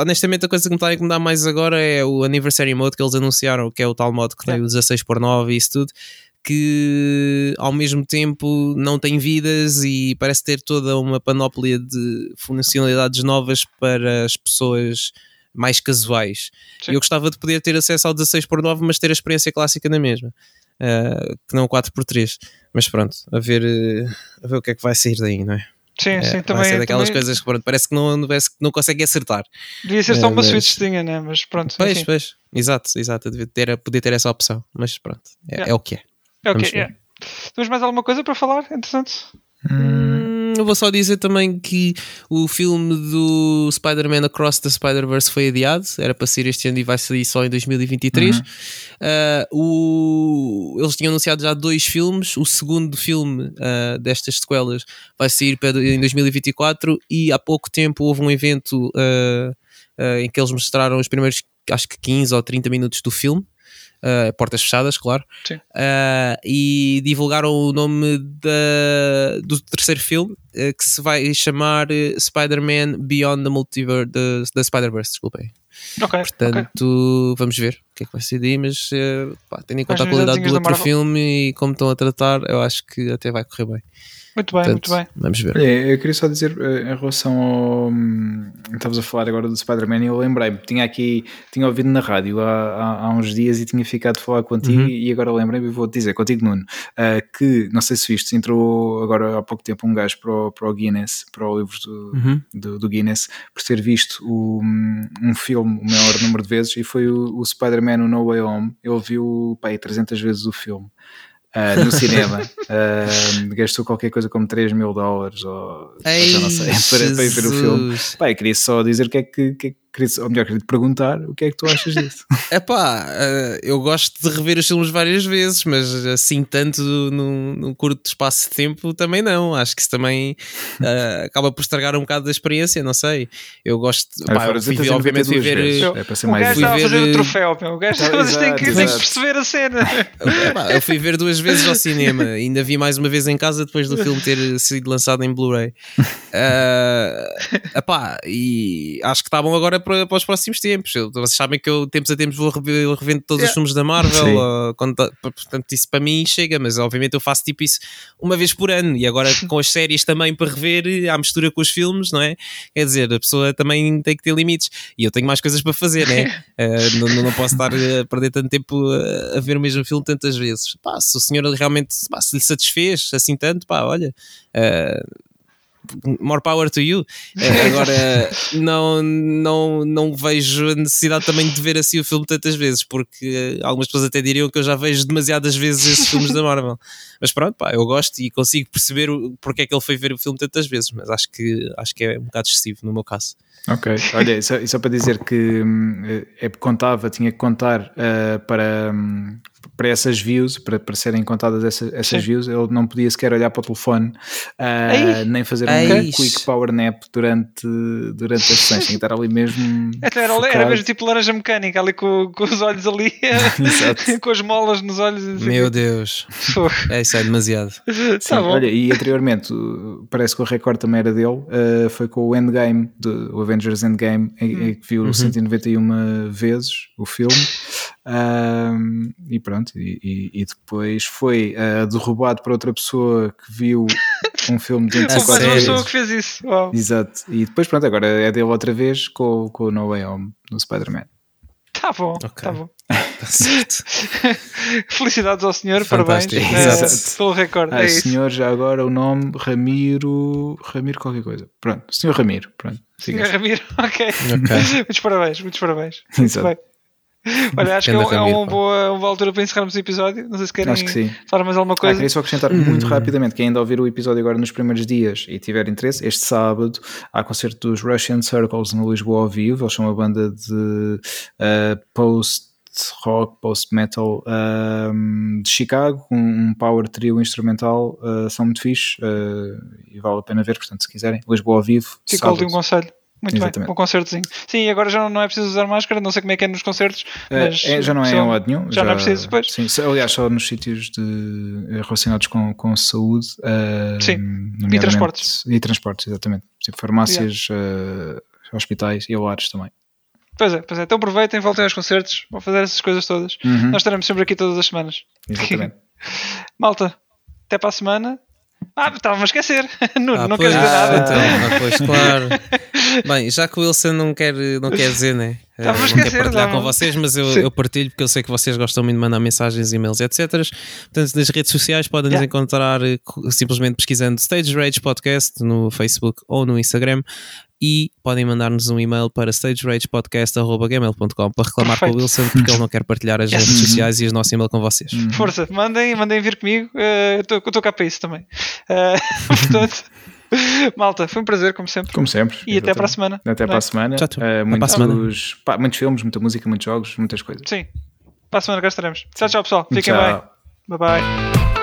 honestamente, a coisa que me está a incomodar mais agora é o Anniversary Mode que eles anunciaram, que é o tal modo que tem o 16 por 9 e isso tudo que ao mesmo tempo não tem vidas e parece ter toda uma panóplia de funcionalidades novas para as pessoas mais casuais. Sim. Eu gostava de poder ter acesso ao 16 por 9 mas ter a experiência clássica na mesma. Uh, que não 4 por 3 mas pronto, a ver, uh, a ver o que é que vai sair daí, não é? Sim, é, sim, também. Vai daquelas também... coisas que pronto, parece que não, parece que não consegue acertar. Devia ser só uma mas... Né? Mas pronto. Pois, enfim. pois, exato, exato. Devia ter, poder ter essa opção, mas pronto, é, yeah. é o que é. Ok, yeah. Temos mais alguma coisa para falar, interessante? Hum, eu vou só dizer também que o filme do Spider-Man Across the Spider-Verse foi adiado, era para sair este ano e vai sair só em 2023. Uhum. Uh, o... Eles tinham anunciado já dois filmes, o segundo filme uh, destas sequelas vai sair em 2024 e há pouco tempo houve um evento uh, em que eles mostraram os primeiros, acho que 15 ou 30 minutos do filme. Uh, portas fechadas, claro. Uh, e divulgaram o nome da, do terceiro filme uh, que se vai chamar Spider-Man Beyond the Multiverse da Spider-Verse, desculpem. Okay, Portanto, okay. vamos ver o que é que vai ser daí, mas pá, tendo em conta a qualidade do outro filme e como estão a tratar, eu acho que até vai correr bem. Muito bem, Portanto, muito bem. Vamos ver. Olha, eu queria só dizer eh, em relação ao. Hum, Estavas a falar agora do Spider-Man e eu lembrei-me, tinha aqui, tinha ouvido na rádio há, há, há uns dias e tinha ficado a falar contigo uhum. e agora lembrei-me e vou dizer contigo, Nuno, uh, que não sei se viste, entrou agora há pouco tempo um gajo para o, para o Guinness, para o livro do, uhum. do, do, Guinness, por ter visto o, um filme o maior número de vezes e foi o, o Spider-Man No Way Home. Ele viu pá, 300 vezes o filme uh, no cinema. Uh, gastou qualquer coisa como 3 mil dólares, ou Ei, já não sei, para, para ir ver o filme. Eu queria só dizer o que é que, que, queria, ou melhor, queria te perguntar o que é que tu achas disso. É pá, uh, eu gosto de rever os filmes várias vezes, mas assim tanto num, num curto espaço de tempo também não. Acho que isso também uh, acaba por estragar um bocado da experiência, não sei. Eu gosto, é, pá, eu fui, obviamente fui ver. Vezes. É para ser o mais gajo estava a fazer o troféu, meu. o gajo então, tem, que, tem que perceber a cena. eu fui ver duas vezes ao cinema, ainda vi mais uma vez em casa depois do filme ter sido lançado em Blu-ray. Uh, epá, e acho que estavam agora para, para os próximos tempos. Vocês sabem que eu, tempos a tempos, vou revendo todos yeah. os filmes da Marvel, uh, quando, portanto, isso para mim chega, mas obviamente eu faço tipo isso uma vez por ano e agora com as séries também para rever, à mistura com os filmes, não é? Quer dizer, a pessoa também tem que ter limites e eu tenho mais coisas para fazer, né? uh, não, não posso estar a perder tanto tempo a, a ver o mesmo filme tantas vezes. Pá, se o senhor realmente pá, se lhe satisfez assim tanto, pá, olha. Uh, more power to you. Eh, agora, não, não, não vejo a necessidade também de ver assim o filme tantas vezes, porque algumas pessoas até diriam que eu já vejo demasiadas vezes esses filmes da Marvel. Mas pronto, pá, eu gosto e consigo perceber porque é que ele foi ver o filme tantas vezes, mas acho que, acho que é um bocado excessivo no meu caso. Ok, olha, só, só para dizer que hum, é, contava, tinha que contar uh, para, hum, para essas views, para, para serem contadas essas, essas views, ele não podia sequer olhar para o telefone, uh, nem fazer um quick power nap durante, durante as sessões, tinha que estar ali mesmo. Até era, era mesmo tipo laranja mecânica, ali com, com os olhos ali, com as molas nos olhos. Meu Deus, é, isso é demasiado. Sim, tá olha, e anteriormente, parece que o recorde também era dele, uh, foi com o Endgame, do Avengers Endgame, em, em que viu uhum. 191 vezes o filme. Um, e pronto, e, e, depois foi uh, derrubado por outra pessoa que viu um filme de 24 horas. pessoa que fez isso. Uau. Exato, e depois pronto, agora é dele outra vez com, com o No Way Home no Spider-Man. Tá bom, okay. tá bom. Tá certo. Felicidades ao senhor, Fantástico. parabéns é, pelo recorde. Ah, é senhor, já agora o nome Ramiro. Ramiro qualquer coisa. Pronto, senhor Ramiro. Pronto, senhor Ramiro, ok. okay. muitos parabéns, muitos parabéns. Exato. Muito bem. Olha, acho que é, é uma, boa, uma boa altura para encerrarmos o episódio. Não sei se querem acho que sim. falar mais alguma coisa. Ah, queria só acrescentar hum. muito rapidamente: quem ainda ouvir o episódio agora nos primeiros dias e tiver interesse, este sábado há concerto dos Russian Circles no Lisboa ao vivo. Eles são uma banda de uh, post rock, post-metal um, de Chicago, com um power trio instrumental, uh, são muito fixe uh, e vale a pena ver, portanto, se quiserem, Lisboa ao vivo. Fica o último conselho. Muito Exatamente. bem, um concertozinho. Sim, agora já não é preciso usar máscara, não sei como é que é nos concertos. É, mas é, já não é em lado nenhum. Já, já, não é preciso, depois. Sim, aliás, só nos sítios de, relacionados com, com saúde. Uh, sim, e transportes. E transportes, exatamente. Tipo farmácias, yeah. uh, hospitais e lares também. Pois é, pois é. Então aproveitem, voltem aos concertos, vão fazer essas coisas todas. Uhum. Nós estaremos sempre aqui todas as semanas. Exatamente. Malta, até para a semana. Ah, estava-me a esquecer. Nuno, ah, não queres dizer nada. Então, ah, pois, claro. Bem, já que o Wilson não quer, não quer dizer, né? Estava a esquecer, não quer partilhar não. com vocês, mas eu, eu, partilho porque eu sei que vocês gostam muito de mandar mensagens, e-mails, etc. Portanto, nas redes sociais podem nos yeah. encontrar eh, simplesmente pesquisando Stage Rage Podcast no Facebook ou no Instagram e podem mandar-nos um e-mail para stageragepodcast.gmail.com para reclamar Perfeito. com o Wilson porque ele não quer partilhar as yes. redes sociais e os nossos e-mail com vocês. Uhum. Força, mandem, mandem vir comigo, uh, estou cá para isso também. Uh, portanto. Malta, foi um prazer, como sempre. Como sempre. E até para a semana. Até para a semana. Tchau, tchau. Uh, muitos, semana. Pá, muitos filmes, muita música, muitos jogos, muitas coisas. Sim. Para a semana cá estaremos. Tchau, tchau, pessoal. Fiquem tchau. bem. Bye bye.